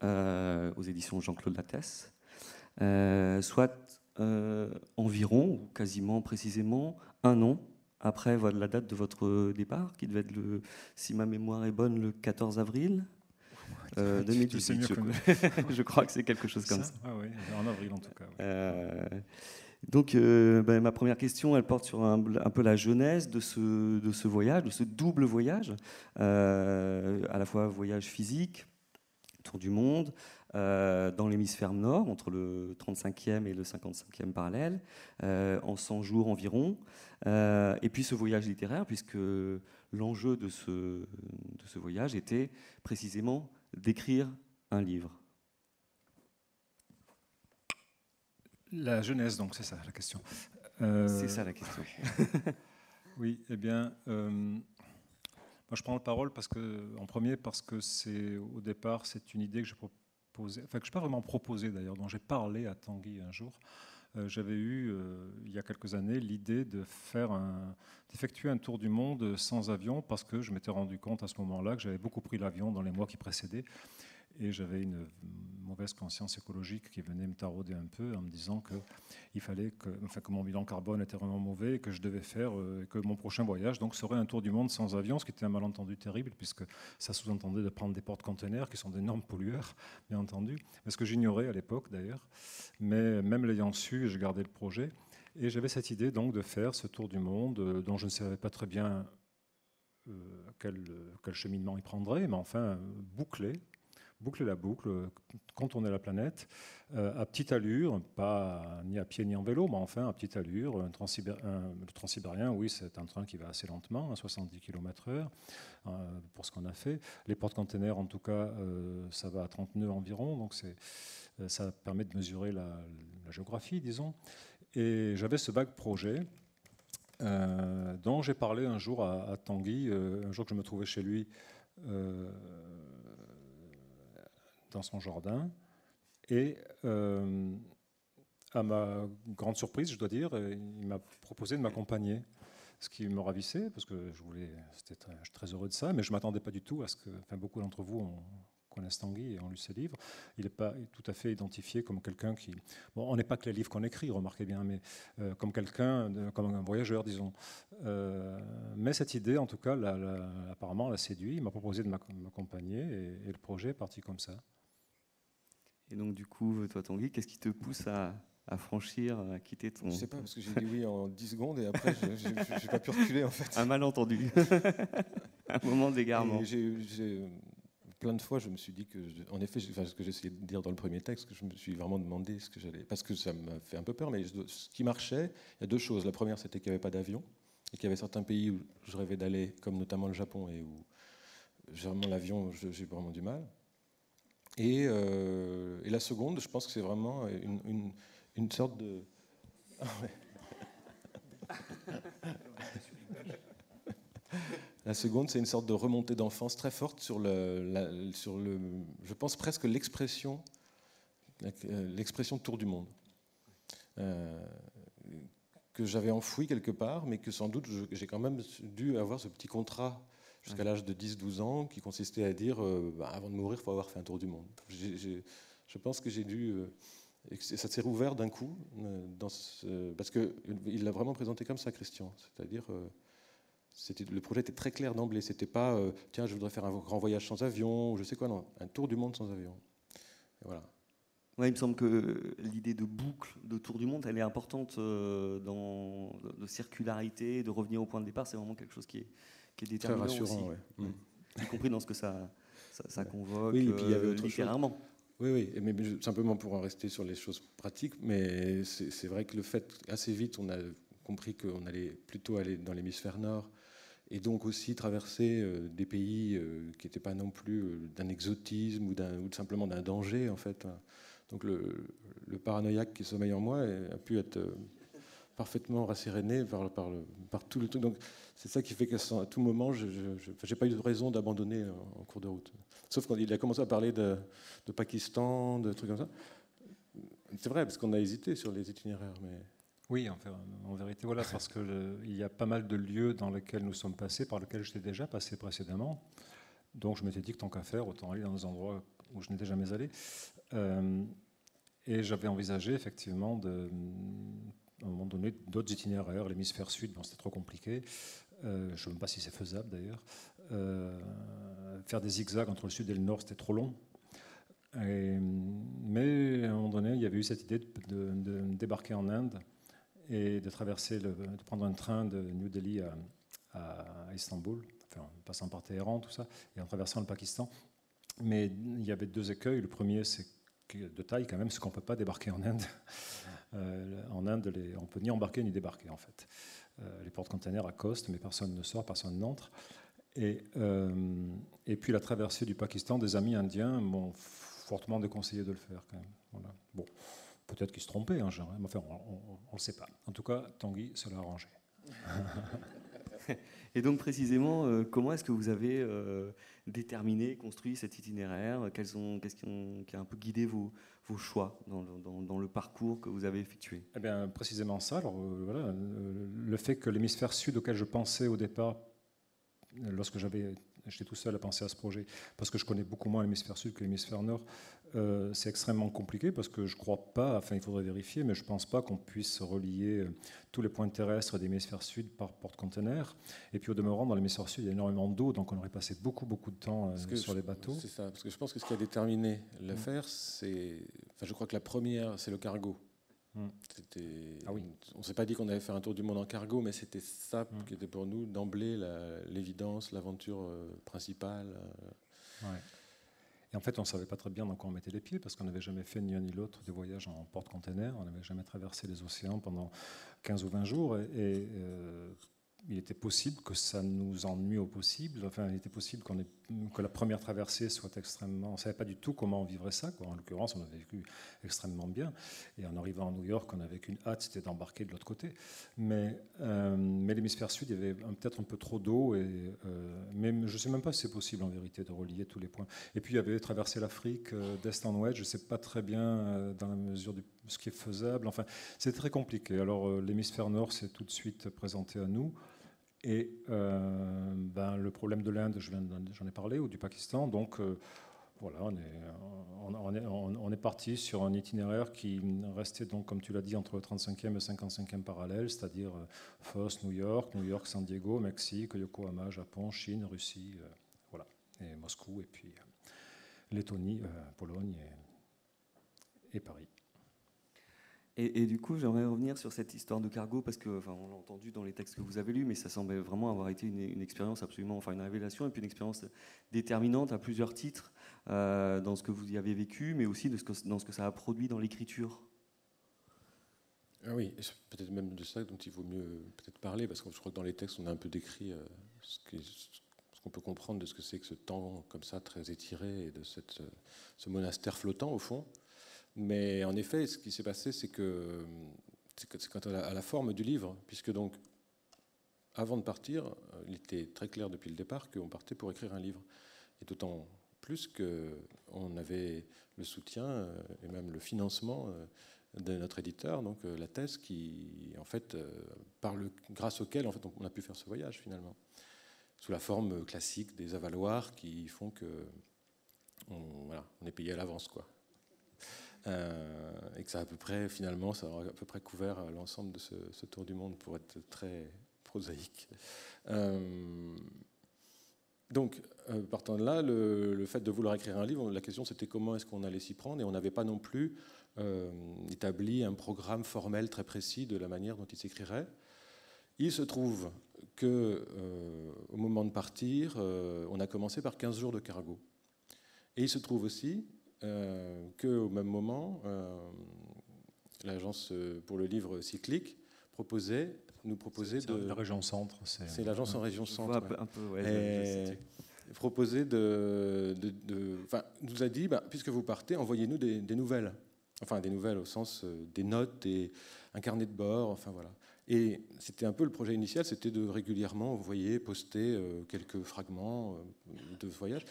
C: aux éditions Jean-Claude Lattès, soit environ, ou quasiment précisément, un an après la date de votre départ, qui devait être, le, si ma mémoire est bonne, le 14 avril
B: euh, 2018.
C: Je, *laughs* je, crois que c'est quelque chose comme ça.
B: Ah oui, en avril en tout cas.
C: Euh, donc, euh, ben, ma première question, elle porte sur un, peu la jeunesse de ce, de ce voyage, de ce double voyage, euh, à la fois voyage physique, tour du monde, dans l'hémisphère nord, entre le 35e et le 55e parallèle, en 100 jours environ. Euh, et puis ce voyage littéraire, puisque l'enjeu de ce, de ce voyage était précisément d'écrire un livre.
B: La jeunesse, donc, c'est ça la question.
C: Euh, c'est ça la question. *laughs*
B: oui, eh bien, euh, moi je prends la parole parce que, en premier parce que c'est au départ c'est une idée que je proposais, enfin que je n'ai pas vraiment proposé d'ailleurs, dont j'ai parlé à Tanguy un jour. Euh, j'avais eu, euh, il y a quelques années, l'idée de faire d'effectuer un tour du monde sans avion parce que je m'étais rendu compte à ce moment-là que j'avais beaucoup pris l'avion dans les mois qui précédaient et j'avais une mauvaise conscience écologique qui venait me tarauder un peu en me disant que il fallait enfin, que mon bilan carbone était vraiment mauvais et que je devais faire, euh, que mon prochain voyage donc serait un tour du monde sans avion, ce qui était un malentendu terrible puisque ça sous-entendait de prendre des portes-containers qui sont d'énormes pollueurs, bien entendu, ce que j'ignorais à l'époque d'ailleurs. Mais même l'ayant su, j'ai gardé le projet et j'avais cette idée donc de faire ce tour du monde euh, dont je ne savais pas très bien euh, quel, quel, cheminement il prendrait, mais enfin bouclé, boucler la boucle, contourner la planète euh, à petite allure, pas ni à pied ni en vélo, mais enfin à petite allure. Le transsibérien, oui, c'est un train qui va assez lentement, à 70 km/h euh, pour ce qu'on a fait. Les portes-containers, en tout cas, euh, ça va à 30 nœuds environ, donc ça permet de mesurer la, géographie, disons. Et j'avais ce vague projet. dont j'ai parlé un jour à, Tanguy, un jour que je me trouvais chez lui dans son jardin. Et euh, à ma grande surprise, je dois dire, il m'a proposé de m'accompagner. Ce qui me ravissait, parce que je voulais, suis très heureux de ça, mais je ne m'attendais pas du tout à ce que, enfin, beaucoup d'entre vous connaissent Tanguy et ont lu ses livres. Il n'est pas tout à fait identifié comme quelqu'un qui. Bon, on n'est pas que les livres qu'on écrit, remarquez bien, mais euh, comme quelqu'un, comme un voyageur, disons. Euh, mais cette idée, en tout cas, apparemment, l'a séduit. Il m'a proposé de m'accompagner et, le projet est parti comme ça.
C: Et donc, du coup, toi, Tanguy, qu'est-ce qui te pousse à, franchir, à quitter ton.
A: Je sais pas, parce que j'ai dit oui en 10 secondes et après, je n'ai pas pu reculer en fait.
C: Un malentendu. *laughs* un moment d'égarement.
A: J'ai plein de fois, je me suis dit que, en effet, enfin, ce que j'essayais de dire dans le premier texte, que je me suis vraiment demandé ce que j'allais. Parce que ça m'a fait un peu peur, mais ce qui marchait, il y a deux choses. La première, c'était qu'il n'y avait pas d'avion et qu'il y avait certains pays où je rêvais d'aller, comme notamment le Japon, et où vraiment l'avion, j'ai vraiment du mal. Euh, et, la seconde, je pense que c'est vraiment une, une, sorte de... Ah *laughs* la seconde, c'est une sorte de remontée d'enfance très forte sur le, sur le je pense presque l'expression, l'expression tour du monde, euh, que j'avais enfoui quelque part, mais que sans doute j'ai quand même dû avoir ce petit contrat jusqu'à l'âge de 10-12 ans, qui consistait à dire euh, bah, avant de mourir, il faut avoir fait un tour du monde. Je pense que j'ai dû. Euh, ça s'est rouvert d'un coup, euh, dans parce qu'il l'a vraiment présenté comme ça, Christian. C'est-à-dire, le projet était très clair d'emblée. C'était pas, tiens, je voudrais faire un grand voyage sans avion, ou je sais quoi, non, un tour du monde sans avion. voilà.
C: Ouais, il me semble que l'idée de boucle, de tour du monde, elle est importante dans de circularité, de revenir au point de départ. C'est vraiment quelque chose qui est, qui est déterminant
A: Très rassurant,
C: aussi, mm. y compris dans ce que ça, ça, convoque oui, et puis il y avait euh, autre littérairement.
A: Oui, oui, mais simplement pour en rester sur les choses pratiques, mais c'est vrai que le fait, assez vite, on a compris qu'on allait plutôt aller dans l'hémisphère nord et donc aussi traverser euh, des pays euh, qui n'étaient pas non plus d'un exotisme ou, ou simplement d'un danger, en fait. Donc le, le, paranoïaque qui sommeille en moi a pu être parfaitement rasséréné par, le, par tout le truc. Donc c'est ça qui fait qu'à tout moment, je n'ai pas eu de raison d'abandonner en cours de route. Sauf quand il a commencé à parler de, Pakistan, de trucs comme ça. C'est vrai, parce qu'on a hésité sur les itinéraires. Mais...
B: Oui, en, en vérité, voilà, parce qu'il y a pas mal de lieux dans lesquels nous sommes passés, par lesquels j'étais déjà passé précédemment. Donc je m'étais dit que tant qu'à faire, autant aller dans des endroits où je n'étais jamais allé. Euh, et j'avais envisagé effectivement, de, à un moment donné, d'autres itinéraires, l'hémisphère sud, c'était trop compliqué. Euh, je ne sais même pas si c'est faisable d'ailleurs. Euh, faire des zigzags entre le sud et le nord, c'était trop long. mais à un moment donné, il y avait eu cette idée de, débarquer en Inde et de traverser, de prendre un train de New Delhi à, Istanbul, en passant par Téhéran, tout ça, et en traversant le Pakistan. Mais il y avait deux écueils. Le premier, c'est de taille quand même, c'est qu'on ne peut pas débarquer en Inde. Euh, en Inde, les, on peut ni embarquer ni débarquer en fait. Euh, les porte-containers accostent, mais personne ne sort, personne n'entre. Et, euh, et puis la traversée du Pakistan, des amis indiens m'ont fortement déconseillé de le faire. Bon, peut-être qu'ils se trompaient, hein, mais enfin, on ne le sait pas. En tout cas, Tanguy se l'a arrangé. *laughs*
C: Et donc précisément, euh, comment est-ce que vous avez euh, déterminé, construit cet itinéraire? Qu'est-ce qui, a un peu guidé vos, choix dans le, parcours que vous avez effectué?
B: Eh bien, précisément ça. Alors, voilà, le fait que l'hémisphère sud auquel je pensais au départ lorsque j'avais j'étais tout seul à penser à ce projet, parce que je connais beaucoup moins l'hémisphère sud que l'hémisphère nord. Euh, c'est extrêmement compliqué parce que je ne crois pas, enfin il faudrait vérifier, mais je ne pense pas qu'on puisse relier euh, tous les points terrestres de l'hémisphère sud par porte-conteneur. Et puis au demeurant, dans l'hémisphère sud, il y a énormément d'eau, donc on aurait passé beaucoup, beaucoup de temps euh, sur les bateaux.
A: C'est ça, parce que je pense que ce qui a déterminé l'affaire, c'est. Enfin, je crois que la première, c'est le cargo. Hmm. Ah oui. On ne s'est pas dit qu'on allait faire un tour du monde en cargo, mais c'était ça hmm. qui était pour nous d'emblée l'évidence, l'aventure euh, principale.
B: Euh. Et en fait, on ne savait pas très bien dans quoi on mettait les pieds, parce qu'on n'avait jamais fait ni un ni l'autre de voyage en porte-container. On n'avait jamais traversé les océans pendant 15 ou 20 jours. Et, euh, il était possible que ça nous ennuie au possible. Enfin, il était possible que la première traversée soit extrêmement. On ne savait pas du tout comment on vivrait ça. En l'occurrence, on a vécu extrêmement bien. Et en arrivant à New York, on avait qu'une hâte, c'était d'embarquer de l'autre côté. Mais, euh, mais l'hémisphère sud, il y avait peut-être un peu trop d'eau. Et, euh, mais je ne sais même pas si c'est possible en vérité de relier tous les points. Et puis, il y avait traversé l'Afrique euh, d'est en ouest. Je ne sais pas très bien dans la mesure de ce qui est faisable. Enfin, c'est très compliqué. Alors, l'hémisphère nord s'est tout de suite présenté à nous. Et euh, ben, le problème de l'Inde, j'en ai parlé, ou du Pakistan. Donc euh, voilà, on est, parti sur un itinéraire qui restait, donc, comme tu l'as dit, entre le 35e et le 55e parallèle, c'est-à-dire euh, Fos, New York, New York, San Diego, Mexique, Yokohama, Japon, Chine, Russie, voilà, et Moscou, et puis Lettonie, Pologne et Paris.
C: Et, du coup, j'aimerais revenir sur cette histoire de cargo parce que, enfin, on l'a entendu dans les textes que vous avez lus, mais ça semblait vraiment avoir été une, expérience absolument, enfin, une révélation et puis une expérience déterminante à plusieurs titres euh, dans ce que vous y avez vécu, mais aussi dans ce que ça a produit dans l'écriture.
A: Ah oui, peut-être même de ça dont il vaut mieux peut-être parler parce que je crois que dans les textes, on a un peu décrit euh, ce qu'on peut comprendre de ce que c'est que ce temps comme ça très étiré et de cette, ce monastère flottant au fond. Mais en effet, ce qui s'est passé, c'est que c'est quant à la forme du livre, puisque donc, avant de partir, euh, il était très clair depuis le départ qu'on partait pour écrire un livre. Et d'autant plus qu'on avait le soutien euh, et même le financement euh, de notre éditeur, donc la thèse, qui, en fait, grâce auquel en fait, on a pu faire ce voyage finalement, sous la forme classique des avaloirs qui font que on, on est payé à l'avance, quoi. Euh, et que ça à peu près, finalement, ça aura à peu près couvert euh, l'ensemble de ce, tour du monde pour être très prosaïque. Euh, donc, partant de là, le, fait de vouloir écrire un livre, la question c'était comment est-ce qu'on allait s'y prendre, et on n'avait pas non plus établi un programme formel très précis de la manière dont il s'écrirait. Il se trouve que au moment de partir, on a commencé par 15 jours de cargo. Et il se trouve aussi euh, qu'au même moment, euh, l'agence euh, pour le livre cyclique proposait, nous proposait de...
B: La région centre.
A: C'est l'agence en région centre. Un peu, ouais, proposait de... de, enfin, nous a dit, bah, puisque vous partez, envoyez-nous des, nouvelles. Enfin, des nouvelles au sens des notes, des, un carnet de bord, enfin voilà. Et c'était un peu le projet initial, c'était de régulièrement, vous voyez, poster euh, quelques fragments euh, de voyage,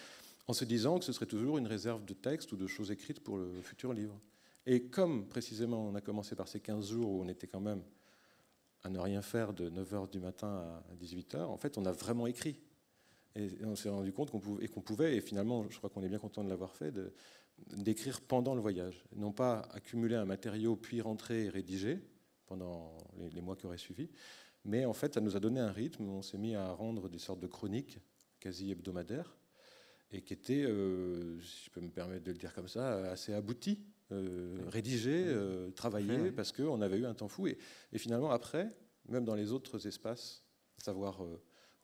A: en se disant que ce serait toujours une réserve de textes ou de choses écrites pour le futur livre. Et comme précisément on a commencé par ces 15 jours où on était quand même à ne rien faire de 9h du matin à 18h, en fait on a vraiment écrit. Et on s'est rendu compte qu'on pouvait, et qu'on pouvait, et finalement je crois qu'on est bien content de l'avoir fait, d'écrire pendant le voyage. Non pas accumuler un matériau puis rentrer et rédiger pendant les, les mois qui auraient suivi, mais en fait ça nous a donné un rythme, on s'est mis à rendre des sortes de chroniques quasi hebdomadaires, et qui étaient, euh, si je peux me permettre de le dire comme ça, assez abouties euh, rédiger, euh, travailler, parce qu'on avait eu un temps fou. Et, finalement, après, même dans les autres espaces, à savoir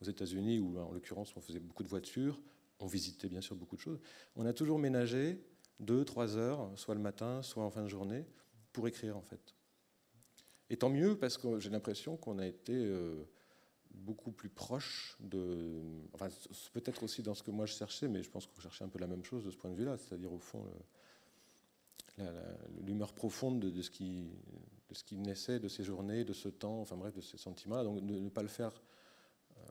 A: aux États-Unis, où en l'occurrence on faisait beaucoup de voitures, on visitait bien sûr beaucoup de choses, on a toujours ménagé deux, trois heures, soit le matin, soit en fin de journée, pour écrire en fait. Et tant mieux, parce que j'ai l'impression qu'on a été beaucoup plus proche de. Enfin, peut-être aussi dans ce que moi je cherchais, mais je pense qu'on cherchait un peu la même chose de ce point de vue-là, c'est-à-dire au fond l'humeur profonde de, ce qui, de ce qui naissait de ces journées, de ce temps, enfin bref, de ces sentiments-là. Donc ne pas le faire euh,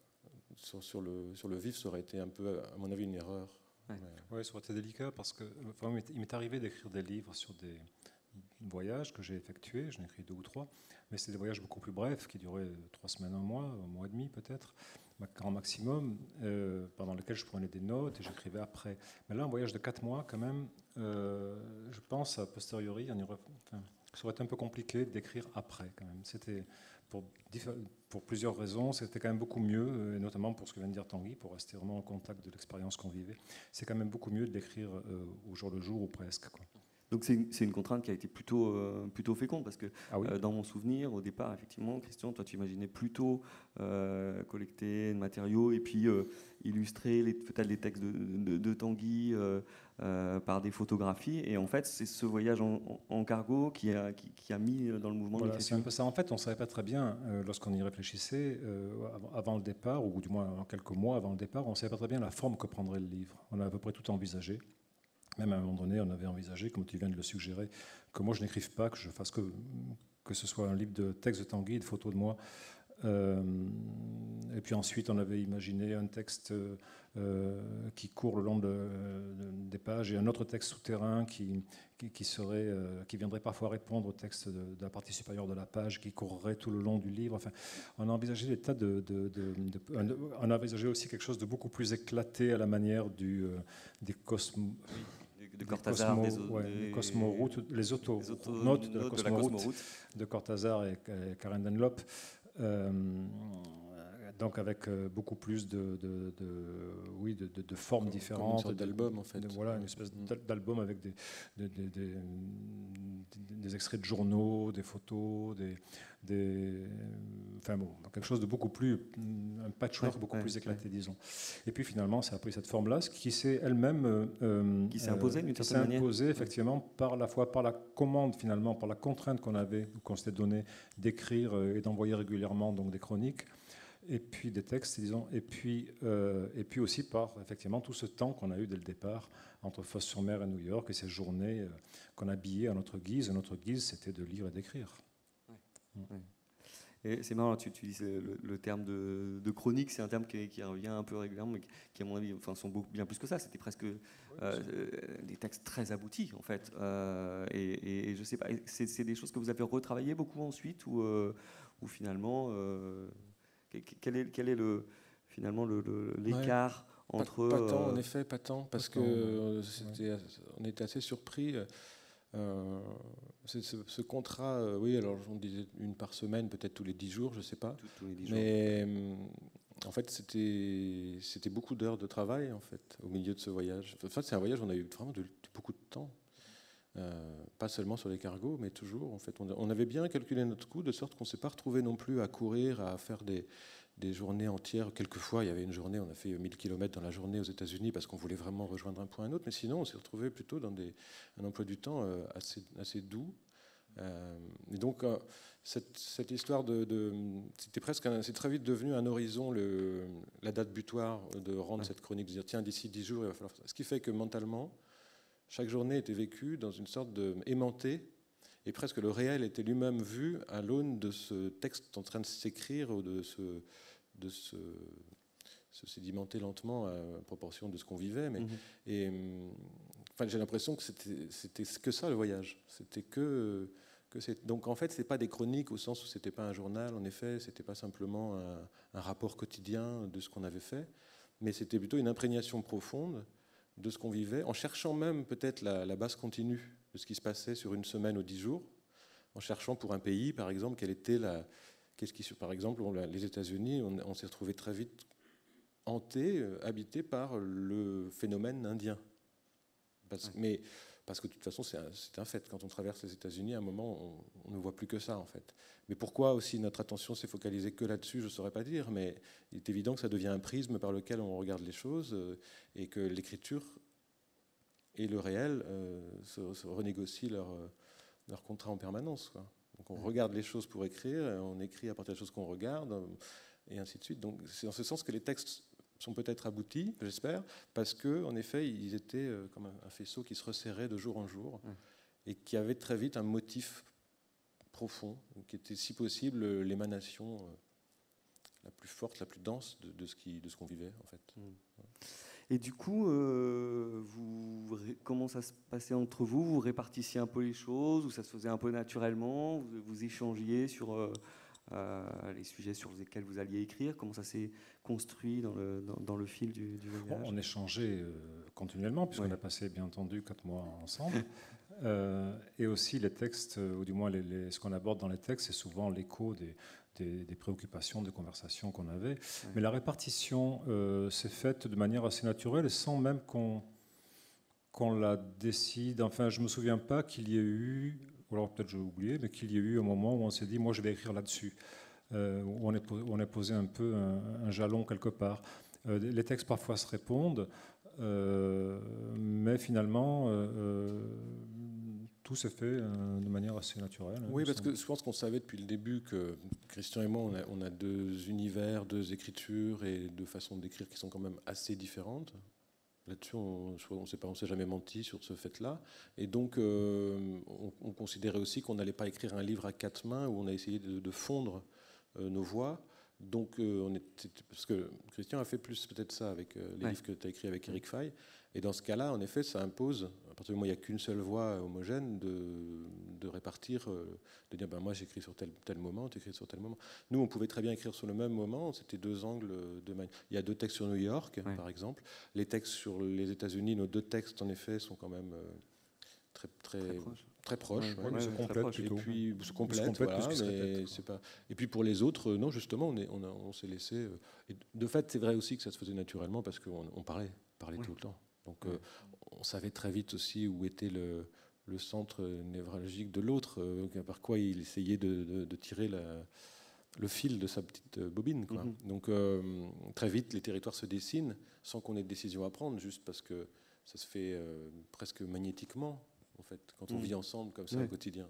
A: sur, sur, le, sur le vif, ça aurait été un peu, à mon avis, une erreur.
B: Oui, ça aurait été délicat parce que il m'est arrivé d'écrire des livres sur des voyages que j'ai effectués, j'en ai écrit deux ou trois, mais c'est des voyages beaucoup plus brefs qui duraient trois semaines, un mois, un mois et demi peut-être grand maximum, euh, pendant lequel je prenais des notes et j'écrivais après. Mais là, un voyage de quatre mois, quand même, euh, je pense, a posteriori, enfin, ça aurait été un peu compliqué d'écrire après, quand même. C'était, pour, plusieurs raisons, c'était quand même beaucoup mieux, euh, et notamment pour ce que vient de dire Tanguy, pour rester vraiment en contact de l'expérience qu'on vivait. C'est quand même beaucoup mieux d'écrire au jour le jour ou presque.
C: Donc c'est une contrainte qui a été plutôt, euh, plutôt féconde parce que ah euh, dans mon souvenir, au départ, effectivement, Christian, toi tu imaginais plutôt euh, collecter des matériaux et puis illustrer peut-être les textes de, Tanguy par des photographies. Et en fait, c'est ce voyage en, cargo qui a, qui, a, mis dans le mouvement
B: voilà, C'est un peu ça. En fait, on ne savait pas très bien, lorsqu'on y réfléchissait, avant le départ, ou du moins en quelques mois avant le départ, on ne savait pas très bien la forme que prendrait le livre. On a à peu près tout envisagé. Même à un moment donné, on avait envisagé, comme tu viens de le suggérer, que moi je n'écrive pas, que je fasse que, que ce soit un livre de texte de Tanguy, de photos de moi. Euh, et puis ensuite, on avait imaginé un texte euh, qui court le long de, des pages et un autre texte souterrain qui, qui, serait, euh, qui viendrait parfois répondre au texte de, la partie supérieure de la page, qui courrait tout le long du livre. Enfin, on a envisagé des tas de, on a envisagé aussi quelque chose de beaucoup plus éclaté à la manière du, des cosmos
C: de Cortazar,
B: les, les, cosmoroutes, les auto, notes de, la cosmoroute de, Cortazar et, Karen Dunlop. Euh, donc avec euh, beaucoup plus de, de, oui, de, de formes différentes.
A: d'album en fait.
B: voilà, une espèce d'album avec des, des, des, extraits de journaux, des photos, des, des, enfin bon, quelque chose de beaucoup plus, un patchwork beaucoup plus éclaté, disons. Et puis finalement, ça a pris cette forme-là, qui s'est elle-même, euh,
C: euh, qui s'est imposée
B: d'une certaine manière, imposée effectivement par la fois par la commande finalement, par la contrainte qu'on avait, qu'on s'était donné d'écrire et d'envoyer régulièrement donc des chroniques et puis des textes, disons, et puis, euh, et puis aussi par effectivement tout ce temps qu'on a eu dès le départ entre Fosse-sur-Mer et New York et ces journées euh, qu'on a billées à notre guise. notre guise, c'était de lire et d'écrire.
C: Et c'est marrant, tu, tu dis le, terme de, chronique, c'est un terme qui, revient un peu régulièrement, mais qui, à mon avis, enfin, sont beaucoup, bien plus que ça. C'était presque euh, des textes très aboutis, en fait. et, et, je sais pas, c'est des choses que vous avez retravaillées beaucoup ensuite, ou, ou finalement quel est, quel est le, finalement l'écart entre.
A: Pas, tant, en euh, effet, pas tant, parce qu'on que on était assez surpris. Euh, ce, contrat, euh, oui, alors on disait une par semaine, peut-être tous les dix jours, je ne sais pas.
C: tous les dix
A: mais en fait, c'était, beaucoup d'heures de travail en fait au milieu de ce voyage. En fait, c'est un voyage où on a eu vraiment beaucoup de temps. Pas seulement sur les cargos, mais toujours. En fait, on, on avait bien calculé notre coût de sorte qu'on ne s'est pas retrouvé non plus à courir, à faire des, des journées entières. Quelquefois, il y avait une journée, on a fait 1000 km dans la journée aux États-Unis parce qu'on voulait vraiment rejoindre un point à un autre. Mais sinon, on s'est retrouvé plutôt dans des, un emploi du temps euh, assez, assez doux. Euh, et donc, euh, cette, cette, histoire de. c'était presque. C'est très vite devenu un horizon, le, la date butoir de rendre cette chronique, de dire tiens, d'ici 10 jours, il va falloir. Ce qui fait que mentalement, chaque journée était vécue dans une sorte de. aimantée et presque le réel était lui-même vu à l'aune de ce texte en train de s'écrire ou de se, de se, se sédimenter lentement à proportion de ce qu'on vivait. Mais,
C: Mhm.
A: et, enfin, j'ai l'impression que c'était que ça le voyage. C'était que, donc en fait c'est pas des chroniques au sens où c'était pas un journal. En effet, c'était pas simplement un, un rapport quotidien de ce qu'on avait fait, mais c'était plutôt une imprégnation profonde de ce qu'on vivait, en cherchant même peut-être la, la base continue de ce qui se passait sur une semaine ou dix jours, en cherchant pour un pays, par exemple, quelle était la, qu'est-ce qui, se- par exemple, on les États-Unis, on, on s'est retrouvé très vite hanté, euh, habité par le phénomène indien. Parce, Mais parce que de toute façon, c'est un, fait. Quand on traverse les États-Unis, à un moment, on, on ne voit plus que ça, en fait. Mais pourquoi aussi notre attention s'est focalisée que là-dessus, je ne saurais pas dire. Mais il est évident que ça devient un prisme par lequel on regarde les choses euh, et que l'écriture et le réel euh, se, se renégocient leur, euh, leur contrat en permanence. quoi. Donc on regarde les choses pour écrire, et on écrit à partir des choses qu'on regarde, et ainsi de suite. Donc c'est dans ce sens que les textes sont peut-être aboutis, j'espère, parce que en effet, ils étaient euh, comme un faisceau qui se resserrait de jour en jour
C: Ouais.
A: et qui avait très vite un motif profond, qui était si possible euh, l'émanation euh, la plus forte, la plus dense de, de ce qui- de ce qu'on vivait en fait.
C: Et du coup, euh, vous, comment ça se passait entre vous? Vous répartissiez un peu les choses ou ça se faisait un peu naturellement? Vous, vous échangiez sur euh, euh, les sujets sur lesquels vous alliez écrire Comment ça s'est construit dans le, dans, dans le fil du, du voyage?
B: on échangeait euh, continuellement, puisqu'on
C: Ouais.
B: a passé, bien entendu, quatre mois ensemble. *laughs* Euh, et aussi, les textes, euh, ou du moins les- les- ce qu'on aborde dans les textes, c'est souvent l'écho des, des- des préoccupations, des conversations qu'on avait. Mais la répartition s'est faite de manière assez naturelle, sans même qu'on qu'on la décide. Enfin, je ne me souviens pas qu'il y ait eu, ou alors peut-être j'ai oublié, mais qu'il y ait eu un moment où on s'est dit, moi je vais écrire là-dessus. Euh, où on, est, on posé un peu un, un jalon quelque part. Euh, les textes parfois se répondent, euh, mais finalement, tout s'est fait de manière assez naturelle.
A: Oui,
B: il me
A: parce
B: semble.
A: que je pense qu'on savait depuis le début que Christian et moi, on a, on a deux univers, deux écritures et deux façons d'écrire qui sont quand même assez différentes. Là-dessus, on ne s'est jamais menti sur ce fait-là. Et donc, euh, on, on considérait aussi qu'on n'allait pas écrire un livre à quatre mains où on a essayé de, de fondre euh, nos voix. Donc, euh, on parce que Christian a fait plus peut-être ça avec euh, les
C: Ouais.
A: livres que tu as écrits avec Eric Fay. Et dans ce cas-là, en effet, ça impose, à partir du moment où il n'y a qu'une seule voix homogène, de, de répartir, euh, de dire ben, moi j'écris sur tel, tel moment, tu écris sur tel moment. Nous, on pouvait très bien écrire sur le même moment, c'était deux angles de mani- Il y a deux textes sur New York,
C: Ouais.
A: par exemple. Les textes sur les États-Unis, nos deux textes, en effet, sont quand même très, très,
C: Très proche.
A: Très.
C: Ouais,
A: ouais.
B: Ouais,
C: très
B: complète
C: proche.
A: Et puis se complète,
B: complète
A: voilà,
B: plus que se
A: mais
B: répète,
A: c'est pas. Et puis pour les autres, non, justement, on est- on, s'est laissé. euh, et de fait, c'est vrai aussi que ça se faisait naturellement parce qu'on on parlait, parlait tout le temps. Donc euh, on savait très vite aussi où était le, le centre névralgique de l'autre, euh, par quoi il essayait de, de- de tirer la- le fil de sa petite bobine. quoi.
C: Mhm.
A: Donc euh, très vite, les territoires se dessinent sans qu'on ait de décision à prendre, juste parce que ça se fait presque magnétiquement, en fait, quand on
C: Mhm.
A: vit ensemble comme ça
C: Ouais.
A: au quotidien.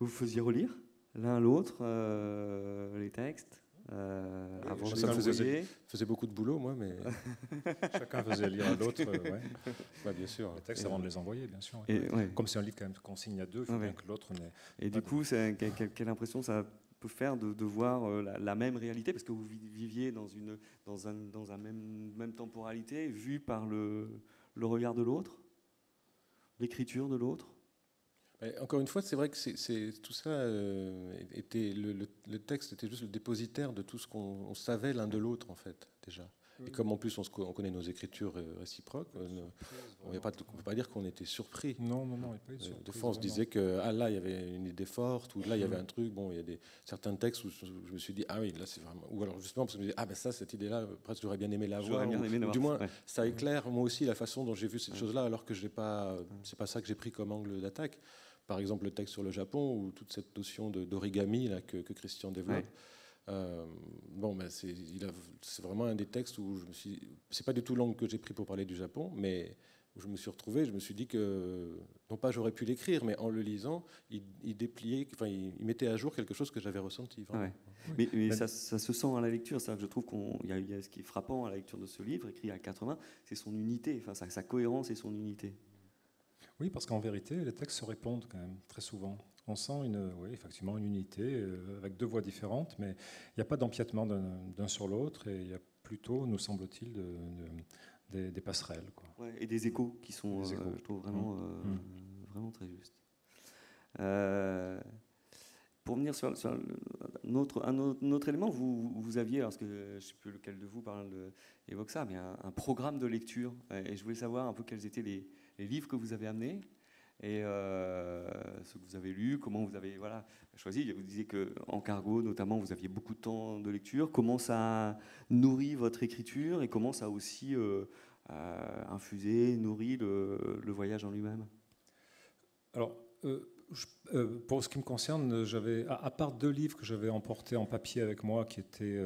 C: Vous vous faisiez relire l'un l'autre euh, les textes euh,
A: Oui,
C: avant
A: ça
C: de
A: me
C: les
A: faisait-
C: envoyer
A: Je faisais beaucoup de boulot, moi, mais *laughs*
B: Chacun faisait lire à l'autre euh, ouais. *laughs*
A: ouais, bien sûr.
B: les textes
A: Et-
B: avant de les envoyer, bien sûr. ouais.
C: Et, ouais.
B: Comme c'est un livre quand même qu'on signe à deux, il faut
C: Ouais.
B: bien que l'autre n'ait.
C: Et du coup, c'est- quelle, impression ça peut faire de, de voir euh, la, la même réalité? Parce que vous vi- viviez dans, une, dans un, dans un même, même temporalité, vue par le, le regard de l'autre, l'écriture de l'autre?
A: Encore une fois, c'est vrai que tout ça euh, était le, le- texte était juste le dépositaire de tout ce qu'on on savait l'un de l'autre en fait déjà. Et comme en plus on, se co- on connaît nos écritures euh, réciproques, euh, on ne peut pas dire qu'on était surpris.
B: Non, non, non, il n'y a pas eu de
A: Euh,
B: surprise,
A: Des fois, on se disait que ah, là, il y avait une idée forte, ou là, il y avait un truc. Bon, il y a des, certains textes où je, me suis dit, ah oui, là, c'est vraiment. Ou alors, justement, parce que je me disais, ah ben ça, cette idée-là, presque, j'aurais bien aimé la voir.
C: J'aurais bien aimé
A: ou du moins,
C: ouais.
A: ça éclaire, moi aussi, la façon dont j'ai vu cette
C: Ouais.
A: chose-là, alors que je pas. C'est pas ça que j'ai pris comme angle d'attaque. Par exemple, le texte sur le Japon, ou toute cette notion de- d'origami là, que, que Christian développe.
C: Ouais.
A: Euh, bon, ben c'est, c'est vraiment un des textes où je me suis. C'est pas du tout l'angle que j'ai pris pour parler du Japon, mais où je me suis retrouvé, je me suis dit que non pas j'aurais pu l'écrire, mais en le lisant, il, il dépliait, enfin, il, il mettait à jour quelque chose que j'avais ressenti.
C: Ouais. Mais, mais
B: Ben-
C: ça, ça se sent à la lecture. C'est-à-dire que je trouve qu'il y, a- il y a ce qui est frappant à la lecture de ce livre, écrit à 80, c'est son unité, enfin, sa, sa cohérence et son unité.
B: Oui, parce qu'en vérité, les textes se répondent quand même très souvent. On sent une, oui, effectivement une unité euh, avec deux voix différentes, mais il n'y a pas d'empiètement d'un sur l'autre et il y a plutôt, nous semble-t-il, des, passerelles. Quoi.
C: et des échos qui sont, euh, je trouve, vraiment, mmh. Euh, mmh. vraiment très justes. pour venir sur, un, autre, un, autre, élément, vous, vous aviez, parce que je ne sais plus lequel de vous parle évoque ça, mais un, programme de lecture. Et je voulais savoir un peu quels étaient les, les livres que vous avez amenés et euh, ce que vous avez lu, comment vous avez voilà, choisi. Vous disiez qu'en cargo, notamment, vous aviez beaucoup de temps de lecture. Comment ça nourrit votre écriture et comment ça a aussi euh, euh, infusé, nourri le, voyage en lui-même?
B: Alors, pour ce qui me concerne, j'avais, à, part deux livres que j'avais emportés en papier avec moi, qui étaient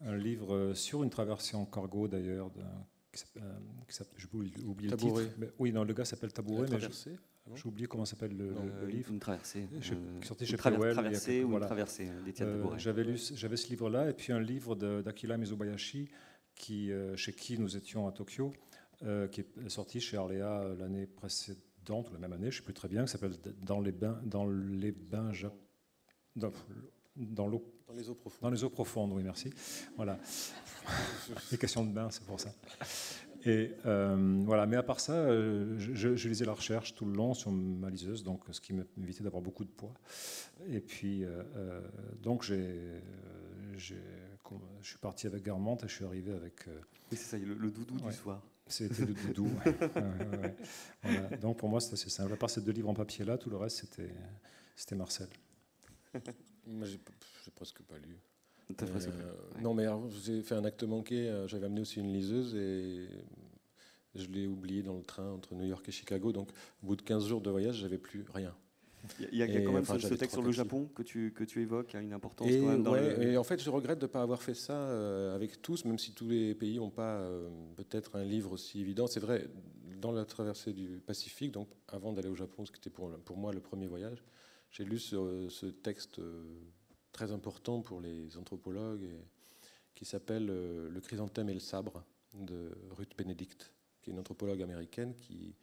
B: un livre sur une traversée en cargo d'ailleurs, j'ai oublié le titre. oui, non, le gars s'appelle Tabouret, mais j'ai oublié comment s'appelle le, le, livre.
C: Une traversée.
B: Euh, sorti
C: chez Powell. Traversée ou une traversée,
B: euh, J'avais lu, j'avais ce livre-là, et puis un livre d'Akira Mizubayashi, qui, euh, chez qui nous étions à Tokyo, euh, qui est sorti chez Arlea l'année précédente, ou la même année, je ne sais plus très bien, qui s'appelle Dans les bains, dans les bains dans, dans l'eau.
A: Dans les eaux profondes.
B: Dans les eaux profondes, oui, merci. Voilà. *laughs* les questions de bain, c'est pour ça. Et euh, voilà, mais à part ça, euh, je, lisais la recherche tout le long sur ma liseuse, donc ce qui m'évitait d'avoir beaucoup de poids. Et puis, euh, donc j'ai, je suis parti avec Garmente et je suis arrivé avec.
C: oui, c'est ça, le, doudou du soir.
B: C'était le doudou. *laughs* Donc pour moi, c'était assez simple. À part ces deux livres en papier là, tout le reste, c'était, c'était Marcel.
A: Moi, j'ai, presque pas lu. Euh, non, mais j'ai fait un acte manqué. Euh, j'avais amené aussi une liseuse et je l'ai oublié dans le train entre New York et Chicago. Donc, au bout de 15 jours de voyage, j'avais plus rien.
C: Il y a, quand même ce, texte sur le Japon que tu, que tu évoques, a une importance
A: et,
C: quand même dans
A: et en fait, je regrette de ne pas avoir fait ça euh, avec tous, même si tous les pays n'ont pas peut-être un livre aussi évident. C'est vrai, dans la traversée du Pacifique, donc avant d'aller au Japon, ce qui était pour, pour moi le premier voyage, j'ai lu ce, ce texte très important pour les anthropologues, qui s'appelle euh, Le chrysanthème et le sabre de Ruth Benedict, qui est une anthropologue américaine qui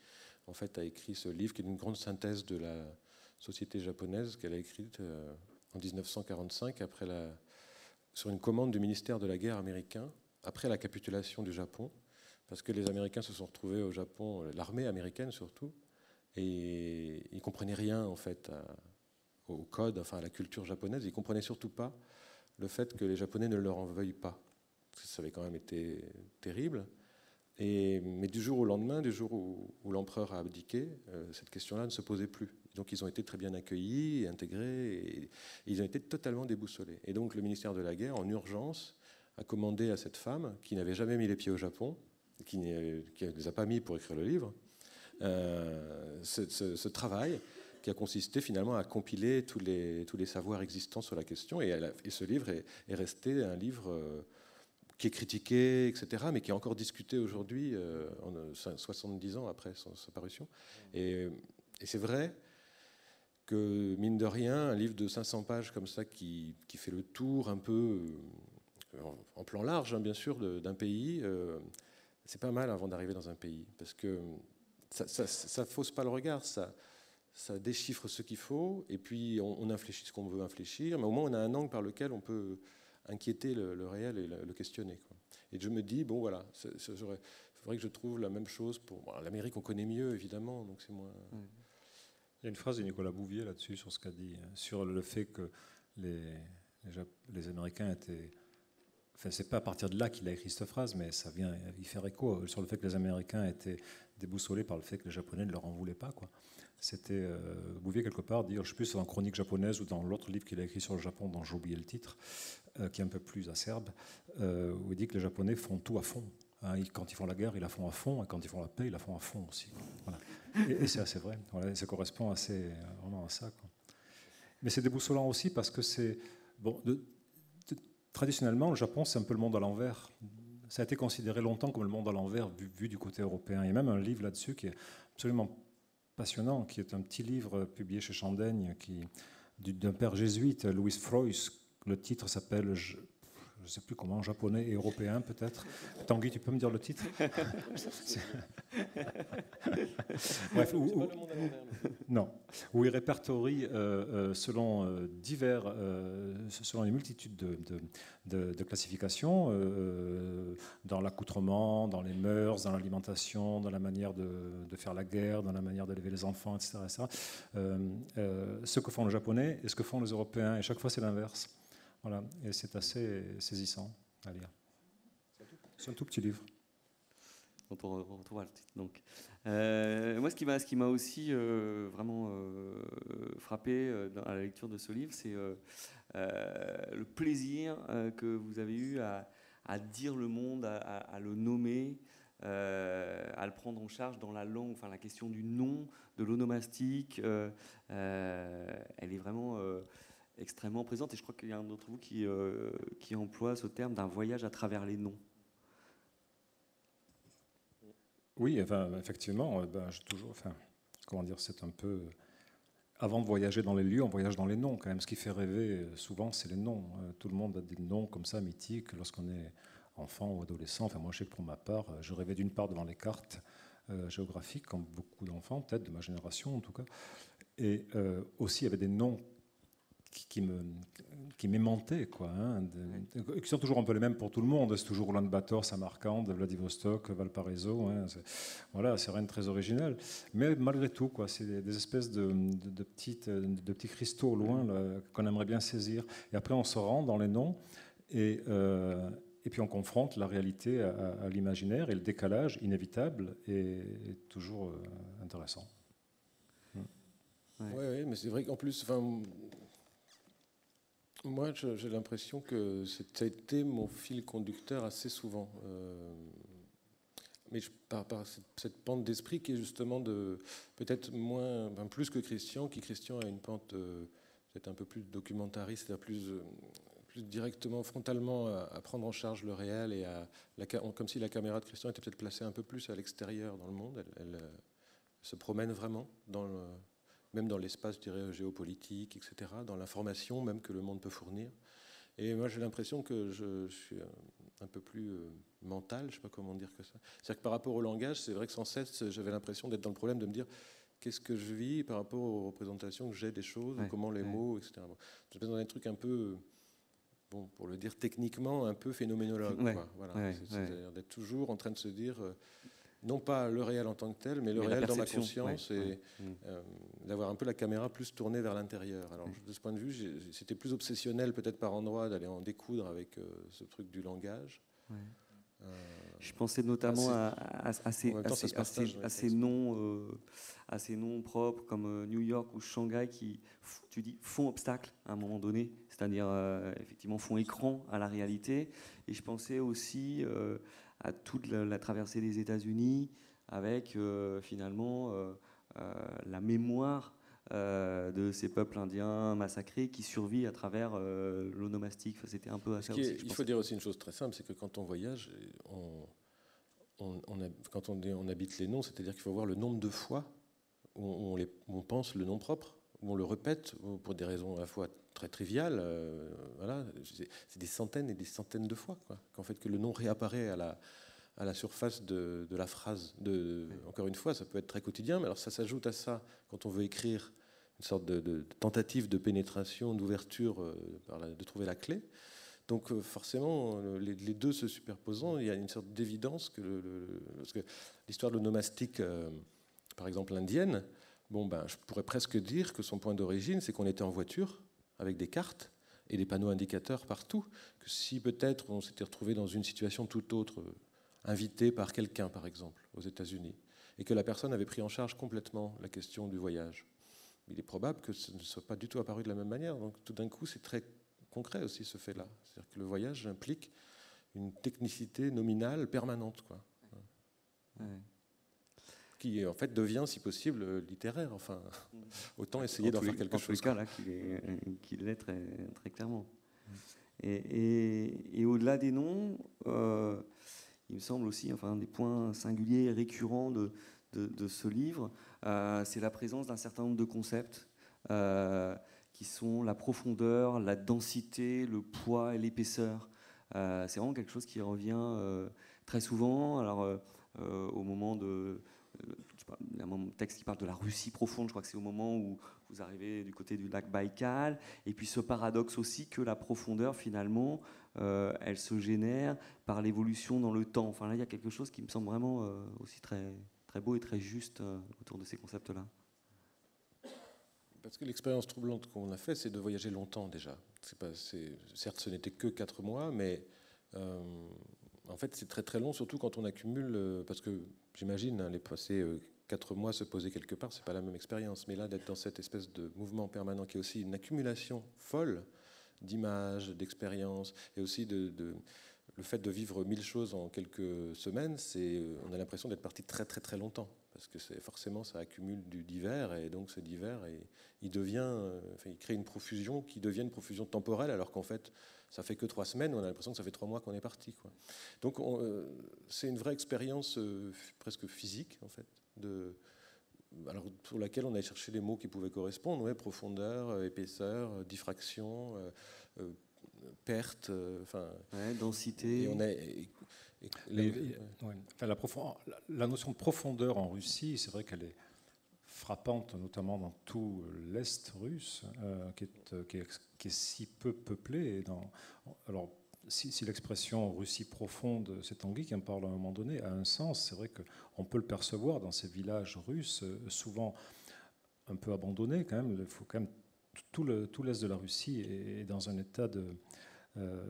A: en fait a écrit ce livre qui est une grande synthèse de la société japonaise qu'elle a écrite euh, en 1945 après la, sur une commande du ministère de la guerre américain après la capitulation du Japon, parce que les Américains se sont retrouvés au Japon, l'armée américaine surtout, et ils comprenaient rien en fait à, au code, enfin à la culture japonaise. Ils comprenaient surtout pas le fait que les Japonais ne leur en veuillent pas. Ça avait quand même été terrible. Et, mais du jour au lendemain, du jour où, l'empereur a abdiqué, euh, cette question-là ne se posait plus. Donc ils ont été très bien accueillis, intégrés, et, ils ont été totalement déboussolés. Et donc le ministère de la Guerre, en urgence, a commandé à cette femme, qui n'avait jamais mis les pieds au Japon, qui ne les a pas mis pour écrire le livre, euh, ce, travail qui a consisté finalement à compiler tous les, tous les savoirs existants sur la question. Et, ce livre est, resté un livre euh, qui est critiqué, etc., mais qui est encore discuté aujourd'hui, 70 euh, ans après sa parution. Et, c'est vrai que, mine de rien, un livre de 500 pages comme ça, qui, qui fait le tour un peu, euh, en, plan large, hein, bien sûr, d'un pays, c'est pas mal avant d'arriver dans un pays, parce que ça ne fausse pas le regard, ça, ça déchiffre ce qu'il faut, et puis on, infléchit ce qu'on veut infléchir, mais au moins on a un angle par lequel on peut inquiéter le, réel et le, questionner. Quoi. Et je me dis, bon voilà, il faudrait que je trouve la même chose pour... L'Amérique, on connaît mieux, évidemment, donc c'est moins...
B: Il y a une phrase de Nicolas Bouvier là-dessus, sur ce qu'a dit, hein, sur le fait que les, les, Américains étaient... Enfin, c'est pas à partir de là qu'il a écrit cette phrase, mais ça vient y faire écho sur le fait que les Américains étaient déboussolés par le fait que les Japonais ne leur en voulaient pas. C'était euh, Bouvier quelque part dire, je sais plus, dans Chronique japonaise ou dans l'autre livre qu'il a écrit sur le Japon, dont j'ai oublié le titre, euh, qui est un peu plus acerbe, euh, où il dit que les Japonais font tout à fond. Hein. quand ils font la guerre, ils la font à fond, et quand ils font la paix, ils la font à fond aussi. Et, c'est assez vrai. Ça correspond assez vraiment à ça. Mais c'est déboussolant aussi parce que c'est bon. Traditionnellement, le Japon, c'est un peu le monde à l'envers. Ça a été considéré longtemps comme le monde à l'envers, vu, du côté européen. Il y a même un livre là-dessus qui est absolument passionnant, qui est un petit livre publié chez Chandaigne, d'un père jésuite, Louis Frois. Le titre s'appelle, ne ne sais plus comment, japonais et européen peut-être. Tanguy, tu peux me dire le titre *laughs* Bref, où, non, où il répertorie euh, euh, selon euh, divers, selon une multitude de, de, de, classifications, dans l'accoutrement, dans les mœurs, dans l'alimentation, dans la manière de, faire la guerre, dans la manière d'élever les enfants, etc. ce que font les Japonais et ce que font les Européens, et chaque fois c'est l'inverse. Voilà, et c'est assez saisissant à lire. C'est un tout petit livre.
C: on retrouve le titre. Donc, euh, moi, ce qui m'a, ce qui m'a aussi euh, vraiment euh, frappé dans, à la lecture de ce livre, c'est le plaisir que vous avez eu à, dire le monde, à, le nommer, à le prendre en charge dans la langue. Enfin, la question du nom, de l'onomastique, elle est vraiment extrêmement présente. Et je crois qu'il y a un d'entre vous qui, euh, qui emploie ce terme d'un voyage à travers les noms.
B: Oui, enfin, effectivement, euh, ben, toujours, enfin, comment dire, c'est un peu. Avant de voyager dans les lieux, on voyage dans les noms quand même. Ce qui fait rêver euh, souvent, c'est les noms. Tout le monde a des noms comme ça mythiques lorsqu'on est enfant ou adolescent. Enfin, moi, je sais que pour ma part, je rêvais d'une part devant les cartes géographiques, comme beaucoup d'enfants, peut-être de ma génération en tout cas. Et aussi, il y avait des noms qui, me qui m'aimantaient, quoi, hein, qui sont toujours un peu les mêmes pour tout le monde. C'est toujours Roland Bator, Samarcande, Vladivostok, Valparaiso. Hein, voilà, c'est rien de très original. Mais malgré tout, quoi, c'est des, espèces de, de, petites, de petits cristaux au loin qu'on aimerait bien saisir. Et après, on se rend dans les noms et, euh, et puis on confronte la réalité à, l'imaginaire et le décalage inévitable est, toujours euh, intéressant.
A: Oui, ouais, mais c'est vrai qu'en plus, enfin, moi, j'ai l'impression que ça a été mon fil conducteur assez souvent. Euh, mais par, cette, pente d'esprit qui est justement de peut-être moins, plus que Christian, qui Christian a une pente euh, peut-être un peu plus documentariste, plus, euh, plus directement, frontalement à, prendre en charge le réel et à, comme si la caméra de Christian était peut-être placée un peu plus à l'extérieur dans le monde. Elle se promène vraiment dans le, même dans l'espace, je dirais, géopolitique, etc., dans l'information même que le monde peut fournir. Et moi, j'ai l'impression que je, suis un peu plus euh, mental, je ne sais pas comment dire que ça. C'est-à-dire que par rapport au langage, c'est vrai que sans cesse, j'avais l'impression d'être dans le problème de me dire qu'est-ce que je vis par rapport aux représentations que j'ai des choses, comment les mots, etc. Bon, je suis dans un truc un peu, bon, pour le dire techniquement, un peu phénoménologue. Voilà. C'est-à-dire d'être toujours en train de se dire. Euh, non pas le réel en tant que tel, mais le réel dans ma conscience et euh, d'avoir un peu la caméra plus tournée vers l'intérieur. Alors de ce point de vue, c'était plus obsessionnel peut-être par endroit d'aller en découdre avec euh, ce truc du langage.
C: Euh, je pensais notamment à, ces, noms, à noms propres comme New York ou Shanghai qui, tu dis, font obstacle à un moment donné, c'est-à-dire effectivement font écran à la réalité. Et je pensais aussi à toute la, traversée des États-Unis avec euh, finalement euh, euh, la mémoire de ces peuples indiens massacrés qui survit à travers l'onomastique. C'était un peu à ça aussi,
A: Il faut dire aussi une chose très simple, c'est que quand on voyage, on, quand on, on, habite les noms, c'est-à-dire qu'il faut voir le nombre de fois où on, les, on, pense le nom propre, où on le répète pour des raisons à la fois très triviales. voilà, c'est des centaines et des centaines de fois qu'en fait que le nom réapparaît à la, à la surface de, la phrase. De, encore une fois, ça peut être très quotidien, mais alors ça s'ajoute à ça quand on veut écrire une sorte de, tentative de pénétration, d'ouverture, euh, de trouver la clé. Donc euh, forcément, les, deux se superposant, il y a une sorte d'évidence que, l'histoire de l'onomastique, euh, par exemple indienne, bon ben, je pourrais presque dire que son point d'origine, c'est qu'on était en voiture avec des cartes et des panneaux indicateurs partout. Que si peut-être on s'était retrouvé dans une situation tout autre, invité par quelqu'un, par exemple, aux États-Unis, et que la personne avait pris en charge complètement la question du voyage. Il est probable que ce ne soit pas du tout apparu de la même manière. Donc tout d'un coup, c'est très concret aussi ce fait-là. C'est-à-dire que le voyage implique une technicité nominale permanente, quoi. Qui en fait devient, si possible, littéraire. Enfin, *laughs* autant essayer d'en faire quelque chose.
C: En cas, là, qu'il l'est très, très, clairement. Et, et, au-delà des noms, euh, il me semble aussi, enfin, un des points singuliers et récurrents de, de, ce livre, euh, c'est la présence d'un certain nombre de concepts euh, qui sont la profondeur, la densité, le poids et l'épaisseur. c'est vraiment quelque chose qui revient très souvent. Alors, au moment de il y a un texte qui parle de la Russie profonde, je crois que c'est au moment où vous arrivez du côté du lac Baïkal, et puis ce paradoxe aussi que la profondeur finalement, euh, elle se génère par l'évolution dans le temps. Enfin là, il y a quelque chose qui me semble vraiment euh, aussi très, très beau et très juste euh, autour de ces concepts-là.
A: Parce que l'expérience troublante qu'on a fait, c'est de voyager longtemps déjà. Pas, certes, ce n'était que quatre mois, mais en fait, c'est très très long, surtout quand on accumule, parce que j'imagine, hein, les passer quatre mois se poser quelque part, c'est pas la même expérience. Mais là, d'être dans cette espèce de mouvement permanent qui est aussi une accumulation folle d'images, d'expériences, et aussi de, le fait de vivre mille choses en quelques semaines, c'est, on a l'impression d'être parti très très très longtemps, parce que c'est forcément ça accumule du divers, et donc ce divers, et, il devient, enfin, il crée une profusion qui devient une profusion temporelle, alors qu'en fait, ça fait que trois semaines, on a l'impression que ça fait trois mois qu'on est parti. Quoi. Donc euh, c'est une vraie expérience euh, presque physique, en fait de, alors, pour laquelle on a cherché les mots qui pouvaient correspondre, profondeur, euh, épaisseur, euh, diffraction, euh, perte, enfin
C: densité.
B: on la, la, notion de profondeur en Russie, c'est vrai qu'elle est frappante, notamment dans tout l'est russe, qui, est, qui, est, qui, est, si peu peuplé. Dans, alors si, l'expression Russie profonde, c'est Tanguy qui en parle à un moment donné, a un sens, c'est vrai qu'on peut le percevoir dans ces villages russes, euh, souvent un peu abandonnés quand même. Il faut quand même tout l'est de la Russie est dans un état de, euh,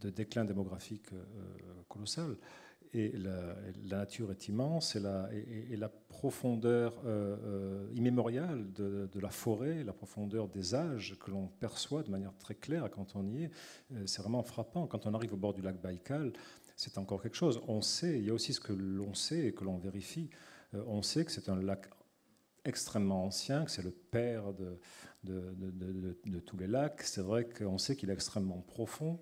B: de déclin démographique euh, colossal et la, nature est immense et la, profondeur euh, immémoriale de, la forêt, la profondeur des âges que l'on perçoit de manière très claire quand on y est, c'est vraiment frappant. Quand on arrive au bord du lac Baïkal, c'est encore quelque chose. On sait, il y a aussi ce que l'on sait et que l'on vérifie. on sait que c'est un lac extrêmement ancien, que c'est le père de, tous les lacs. C'est vrai qu'on sait qu'il est extrêmement profond,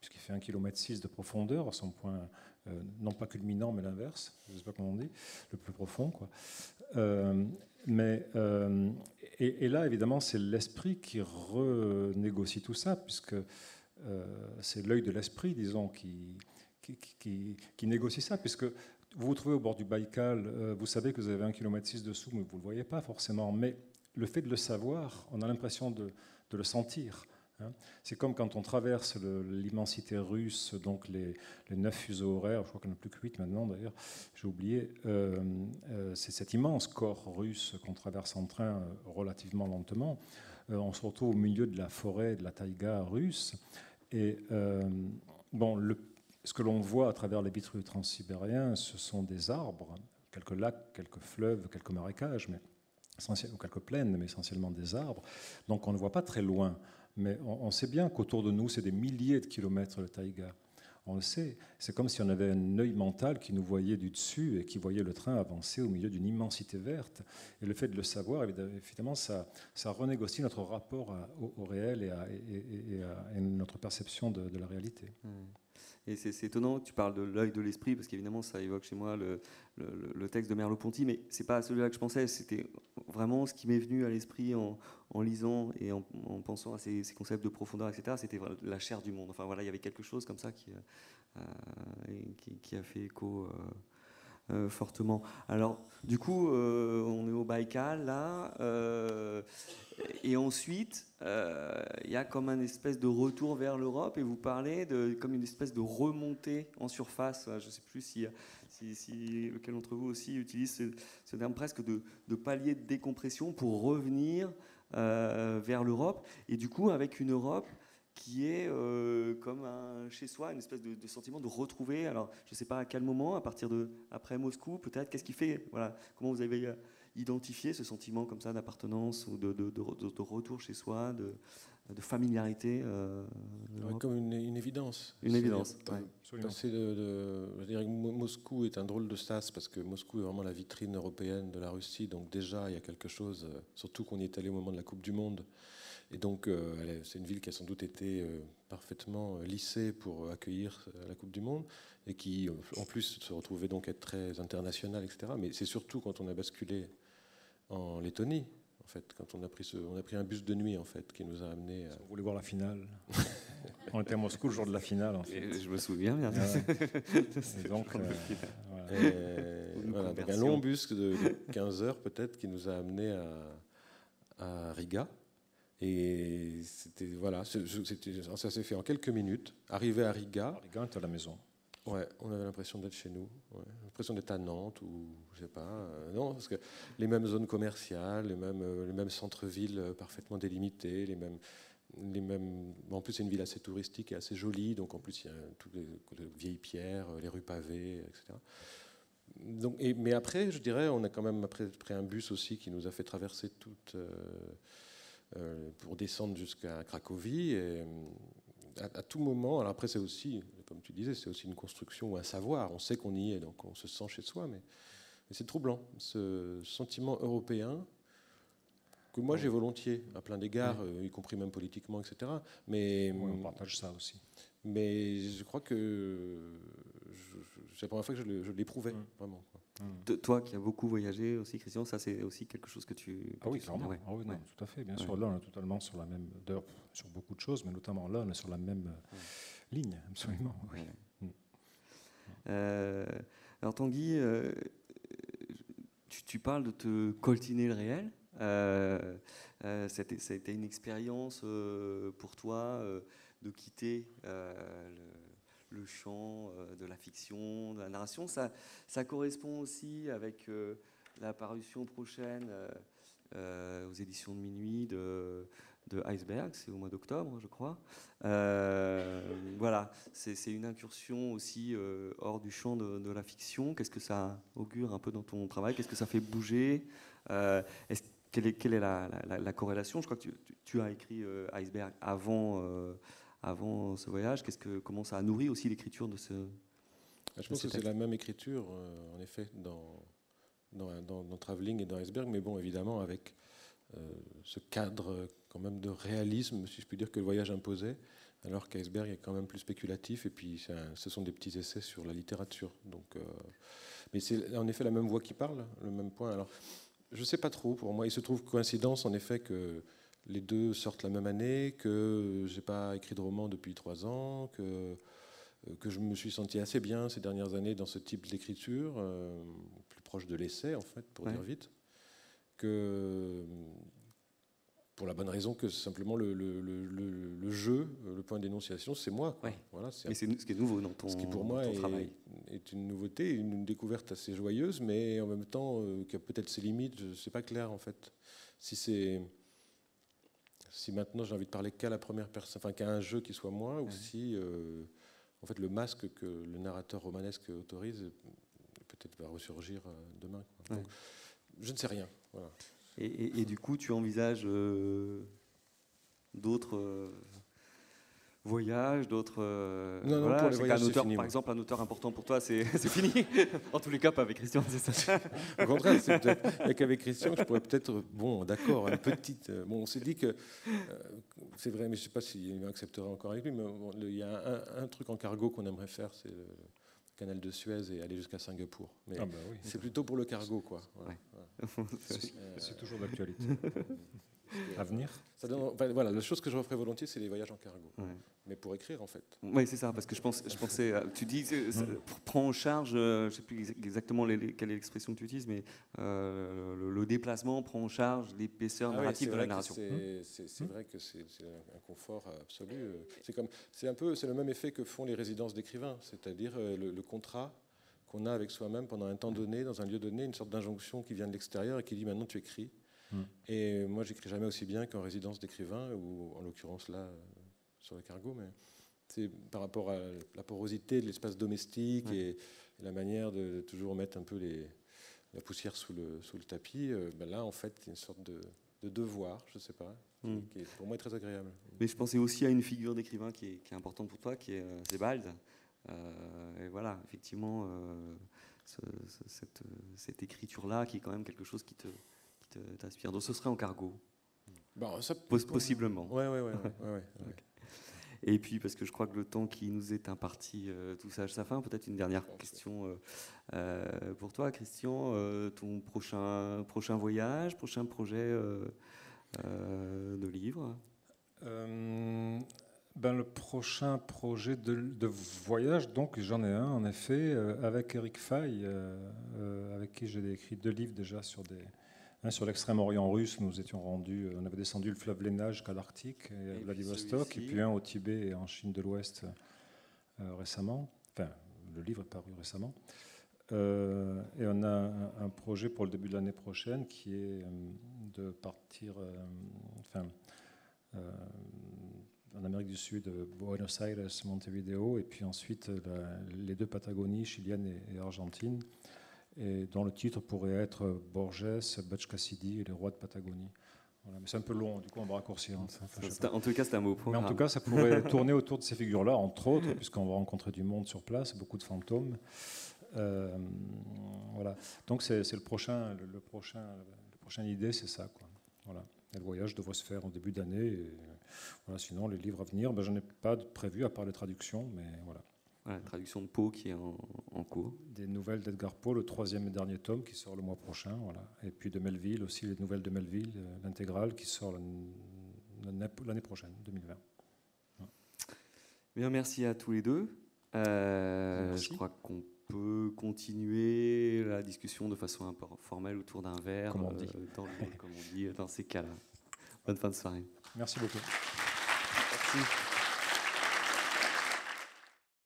B: puisqu'il fait 1,6 km de profondeur à son point euh, non pas culminant, mais l'inverse, je ne sais pas comment on dit, le plus profond. Euh, mais, euh, et, là, évidemment, c'est l'esprit qui renégocie tout ça, puisque c'est l'œil de l'esprit, disons, qui, qui, négocie ça, puisque vous vous trouvez au bord du Baïkal, vous savez que vous avez un km 6 dessous, mais vous ne le voyez pas forcément. Mais le fait de le savoir, on a l'impression de, de le sentir. Hein. C'est comme quand on traverse l'immensité russe, donc les, neuf fuseaux horaires, je crois qu'il n'y en a plus que huit maintenant d'ailleurs, j'ai oublié, euh, euh, c'est cet immense corps russe qu'on traverse en train euh, relativement lentement. on se retrouve au milieu de la forêt, de la taïga russe. Et bon, le, ce que l'on voit à travers les vitres transsibériens, ce sont des arbres, quelques lacs, quelques fleuves, quelques marécages, mais ou quelques plaines, mais essentiellement des arbres. Donc on ne voit pas très loin. Mais on, sait bien qu'autour de nous, c'est des milliers de kilomètres de taïga. On le sait. C'est comme si on avait un œil mental qui nous voyait du dessus et qui voyait le train avancer au milieu d'une immensité verte. Et le fait de le savoir, évidemment, ça, renégocie notre rapport au, réel et à, notre perception de, la réalité.
C: Mmh. Et c'est étonnant que tu parles de l'œil de l'esprit, parce qu'évidemment, ça évoque chez moi le, texte de Merleau-Ponty, mais c'est pas celui-là que je pensais, c'était vraiment ce qui m'est venu à l'esprit en, lisant et en, pensant à ces, concepts de profondeur, etc. C'était la chair du monde. Enfin voilà, il y avait quelque chose comme ça qui, euh, a fait écho. Euh, euh, fortement. Alors, du coup, euh, on est au Baïkal, là, euh, et ensuite, il y a comme un espèce de retour vers l'Europe, et vous parlez de comme une espèce de remontée en surface. Je ne sais plus si, si, lequel d'entre vous aussi utilise ce, terme presque de, de, palier de décompression pour revenir vers l'Europe, et du coup, avec une Europe qui est euh, comme un chez soi, une espèce de, sentiment de retrouver. Alors, je ne sais pas à quel moment, à partir de après Moscou, peut-être. Qu'est-ce qui fait Voilà, comment vous avez identifié ce sentiment comme ça d'appartenance ou de, de, retour chez soi, de, familiarité
A: euh, Comme une, évidence.
C: Une évidence.
A: Ouais. Passer de, je dirais que Moscou est un drôle de sas parce que Moscou est vraiment la vitrine européenne de la Russie. Donc déjà, il y a quelque chose, euh, surtout qu'on y est allé au moment de la Coupe du Monde. Et donc, euh, c'est une ville qui a sans doute été euh, parfaitement euh, lissée pour accueillir la Coupe du Monde et qui, en plus, se retrouvait donc être très internationale, etc. Mais c'est surtout quand on a basculé en Lettonie, en fait, quand on a pris, ce, on a pris un bus de nuit, en fait, qui nous a amené. À...
B: Vous voulez voir la finale *laughs* On était à Moscou le jour de la finale. En fait.
C: je me souviens bien.
B: Et donc, *laughs* euh, voilà.
A: Donc un long bus de 15 heures peut-être qui nous a amenés à, à Riga. Et c'était voilà, ça s'est fait en quelques minutes. Arrivé à Riga,
B: Les gars étaient à la maison.
A: ouais, on avait l'impression d'être chez nous, ouais. l'impression d'être à Nantes ou je sais pas. euh, non, parce que les mêmes zones commerciales, les mêmes, euh, les mêmes centres-villes euh, parfaitement délimités, les mêmes, les mêmes. En plus, c'est une ville assez touristique et assez jolie, donc en plus il y a toutes les, les vieilles pierres, les rues pavées, etc. Donc, et, mais après, je dirais, on a quand même pris un bus aussi qui nous a fait traverser toute. Euh, pour descendre jusqu'à Cracovie. Et, euh, à, à tout moment, alors après, c'est aussi, comme tu disais, c'est aussi une construction ou un savoir. On sait qu'on y est, donc on se sent chez soi, mais, mais c'est troublant, ce sentiment européen que moi j'ai volontiers à plein d'égards, euh, y compris même politiquement, etc. Mais,
B: Oui, on partage ça aussi.
A: mais je crois que c'est la première fois que je l'éprouvais,
B: Mm.
A: vraiment.
C: T- Toi qui as beaucoup voyagé aussi, Christian, ça c'est aussi quelque chose que tu. que
B: Ah oui,
C: tu-
B: clairement.
C: ouais.
B: Ah oui, non,
C: Ouais.
B: tout à fait. Bien
C: Ouais.
B: sûr, là, on est totalement sur la même. D'ailleurs, sur beaucoup de choses, mais notamment là, on est sur la même euh, ligne, absolument. oui.
C: Ouais.
B: Mm.
C: Euh, alors Tanguy, euh, tu, tu parles de te coltiner le réel. Euh, c'était- ça a été une expérience pour toi de quitter le, le champ euh, de la fiction, de la narration. Ça, correspond aussi avec euh, la parution prochaine euh, aux éditions de minuit de, Iceberg, c'est au mois d'octobre, je crois. Voilà, c'est une incursion aussi hors du champ de, la fiction. Qu'est-ce que ça augure un peu dans ton travail? Qu'est-ce que ça fait bouger? Quelle, est, la, la- la- la corrélation? Je crois que tu, as écrit Iceberg avant, avant ce voyage. Qu'est-ce que, comment ça a nourri aussi l'écriture de ce...
A: Ah, Je pense que c'est la même écriture, euh, en effet, dans, dans, dans, dans Travelling et dans Iceberg, mais bon, évidemment, avec euh, ce cadre quand même de réalisme, si je puis dire, que le voyage imposait, alors qu'Iceberg est quand même plus spéculatif, et puis un- ce sont des petits essais sur la littérature. Donc, euh, mais c'est en effet la même voix qui parle, le même point. Alors, je ne sais pas trop, pour moi, il se trouve coïncidence, en effet, que les deux sortent la même année, que j'ai pas écrit de roman depuis trois ans, que euh, que je me suis senti assez bien ces dernières années dans ce type d'écriture, euh, plus proche de l'essai en fait, pour
C: Ouais.
A: dire vite, que pour la bonne raison que simplement le, le- le- le- le jeu, le point d'énonciation, c'est moi. quoi.
C: Ouais.
A: Voilà, c'est
C: Mais c'est ce qui est nouveau dans ton,
A: ce qui pour moi est,
C: travail.
A: est une nouveauté, une, une découverte assez joyeuse, mais en même temps euh, qui a peut-être ses limites. Je sais pas clair en fait. Si c'est si maintenant j'ai envie de parler qu'à la première personne, enfin qu'à un jeu qui soit moi, ou si euh, en fait le masque que le narrateur romanesque autorise peut-être va ressurgir euh, demain. quoi.
C: Ouais.
A: Donc, je ne sais rien. Voilà.
C: Et, et- et du coup, tu envisages euh, d'autres voyages, d'autres. euh,
A: Non, non,
C: voilà,
A: pour les voyages, c'est
C: auteur,
A: fini,
C: Par exemple, un auteur important pour toi, c'est *laughs* c'est fini. en tous les cas, pas avec Christian, c'est ça. *laughs*
A: Au contraire, c'est peut-être qu'avec Christian je pourrais peut-être, bon, d'accord, une petite. euh, Bon, on s'est dit que euh, c'est vrai, mais je ne sais pas s'il acceptera encore avec lui, mais bon, le- il y a un, un truc en cargo qu'on aimerait faire, c'est le canal de Suez et aller jusqu'à Singapour. Mais
B: Ah bah oui.
A: c'est plutôt pour le cargo, quoi. Voilà.
C: Ouais.
A: Voilà. *laughs*
B: C'est
A: Euh,
B: c'est toujours d'actualité. À venir
A: ça donne- enfin, voilà, la chose que je referais volontiers, c'est les voyages en cargo.
C: Ouais.
A: Mais pour écrire, en fait.
C: Oui, c'est ça, parce que je, pense, je pensais. Tu dis, euh, ça prend en charge, euh, je ne sais plus exa- exactement les- les- quelle est l'expression que tu utilises, mais euh, le, le déplacement prend en charge l'épaisseur
A: Ah
C: narrative de la narration.
A: c'est- C'est c'est vrai que c'est un confort absolu. euh, C'est un peu, le même effet que font les résidences d'écrivains, c'est-à-dire le, le contrat qu'on a avec soi-même pendant un temps donné, dans un lieu donné, une sorte d'injonction qui vient de l'extérieur et qui dit maintenant tu écris.
B: Mm.
A: Et moi, j'écris jamais aussi bien qu'en résidence d'écrivain, ou en l'occurrence là, euh, sur le cargo, mais c'est par rapport à la porosité de l'espace domestique
C: Ouais.
A: et, et la manière de toujours mettre un peu les, la poussière sous le, sous le tapis. euh, ben là, en fait, il y a une sorte de, de devoir, je sais pas, qui,
C: Mm.
A: qui est pour moi très agréable.
C: Mais je pensais aussi à une figure d'écrivain qui est, qui est importante pour toi, qui est euh. Euh, et voilà, effectivement, ce- ce- cette, cette écriture-là, qui est quand même quelque chose qui te qui t'inspire. Donc ce serait en cargo,
A: Bon, ça,
C: Pos- possiblement.
A: Ouais, ouais, ouais. *laughs*
C: Et puis, parce que je crois que le temps qui nous est imparti euh, tout ça à sa fin, peut-être une dernière question euh, euh, pour toi, Christian. Euh, ton prochain, prochain voyage, prochain projet de livre?
B: Ben, Le prochain projet de, voyage, donc j'en ai un en effet, avec Eric Fay, avec qui j'ai écrit deux livres déjà sur des. Un sur l'extrême-orient russe, nous étions rendus, on avait descendu le fleuve Léna jusqu'à l'Arctique, et, à Vladivostok, et puis un au Tibet et en Chine de l'Ouest récemment. Enfin, le livre est paru récemment. et on a un, projet pour le début de l'année prochaine qui est de partir, enfin, en Amérique du Sud, Buenos Aires, Montevideo, et puis ensuite les deux Patagonies, chilienne et, argentine, et dont le titre pourrait être Borges, Butch Cassidy et les rois de Patagonie. mais c'est un peu long, du coup on va raccourcir.
C: Hein, en tout cas, c'est un mot
B: Mais en tout cas, ça pourrait *laughs* tourner autour de ces figures-là, entre autres, puisqu'on va rencontrer du monde sur place, beaucoup de fantômes. Euh, voilà. Donc c'est le prochain, le, prochain, la prochaine idée, c'est ça. Quoi. Voilà. le voyage devrait se faire en début d'année. Voilà, sinon, les livres à venir, ben, je n'ai pas de prévu à part les traductions, mais voilà.
C: La traduction de Poe qui est en, cours.
B: Des nouvelles d'Edgar Poe, le troisième et dernier tome qui sort le mois prochain. Voilà. Et puis de Melville aussi, les nouvelles de Melville, euh, l'intégrale qui sort l'année prochaine, 2020.
C: Bien, merci à tous les deux. Euh, je crois qu'on peut continuer la discussion de façon un peu formelle autour d'un verre,
B: comme on dit,
C: euh, dans, comme on dit dans ces cas-là. Bonne fin de soirée.
B: Merci beaucoup.
C: Merci.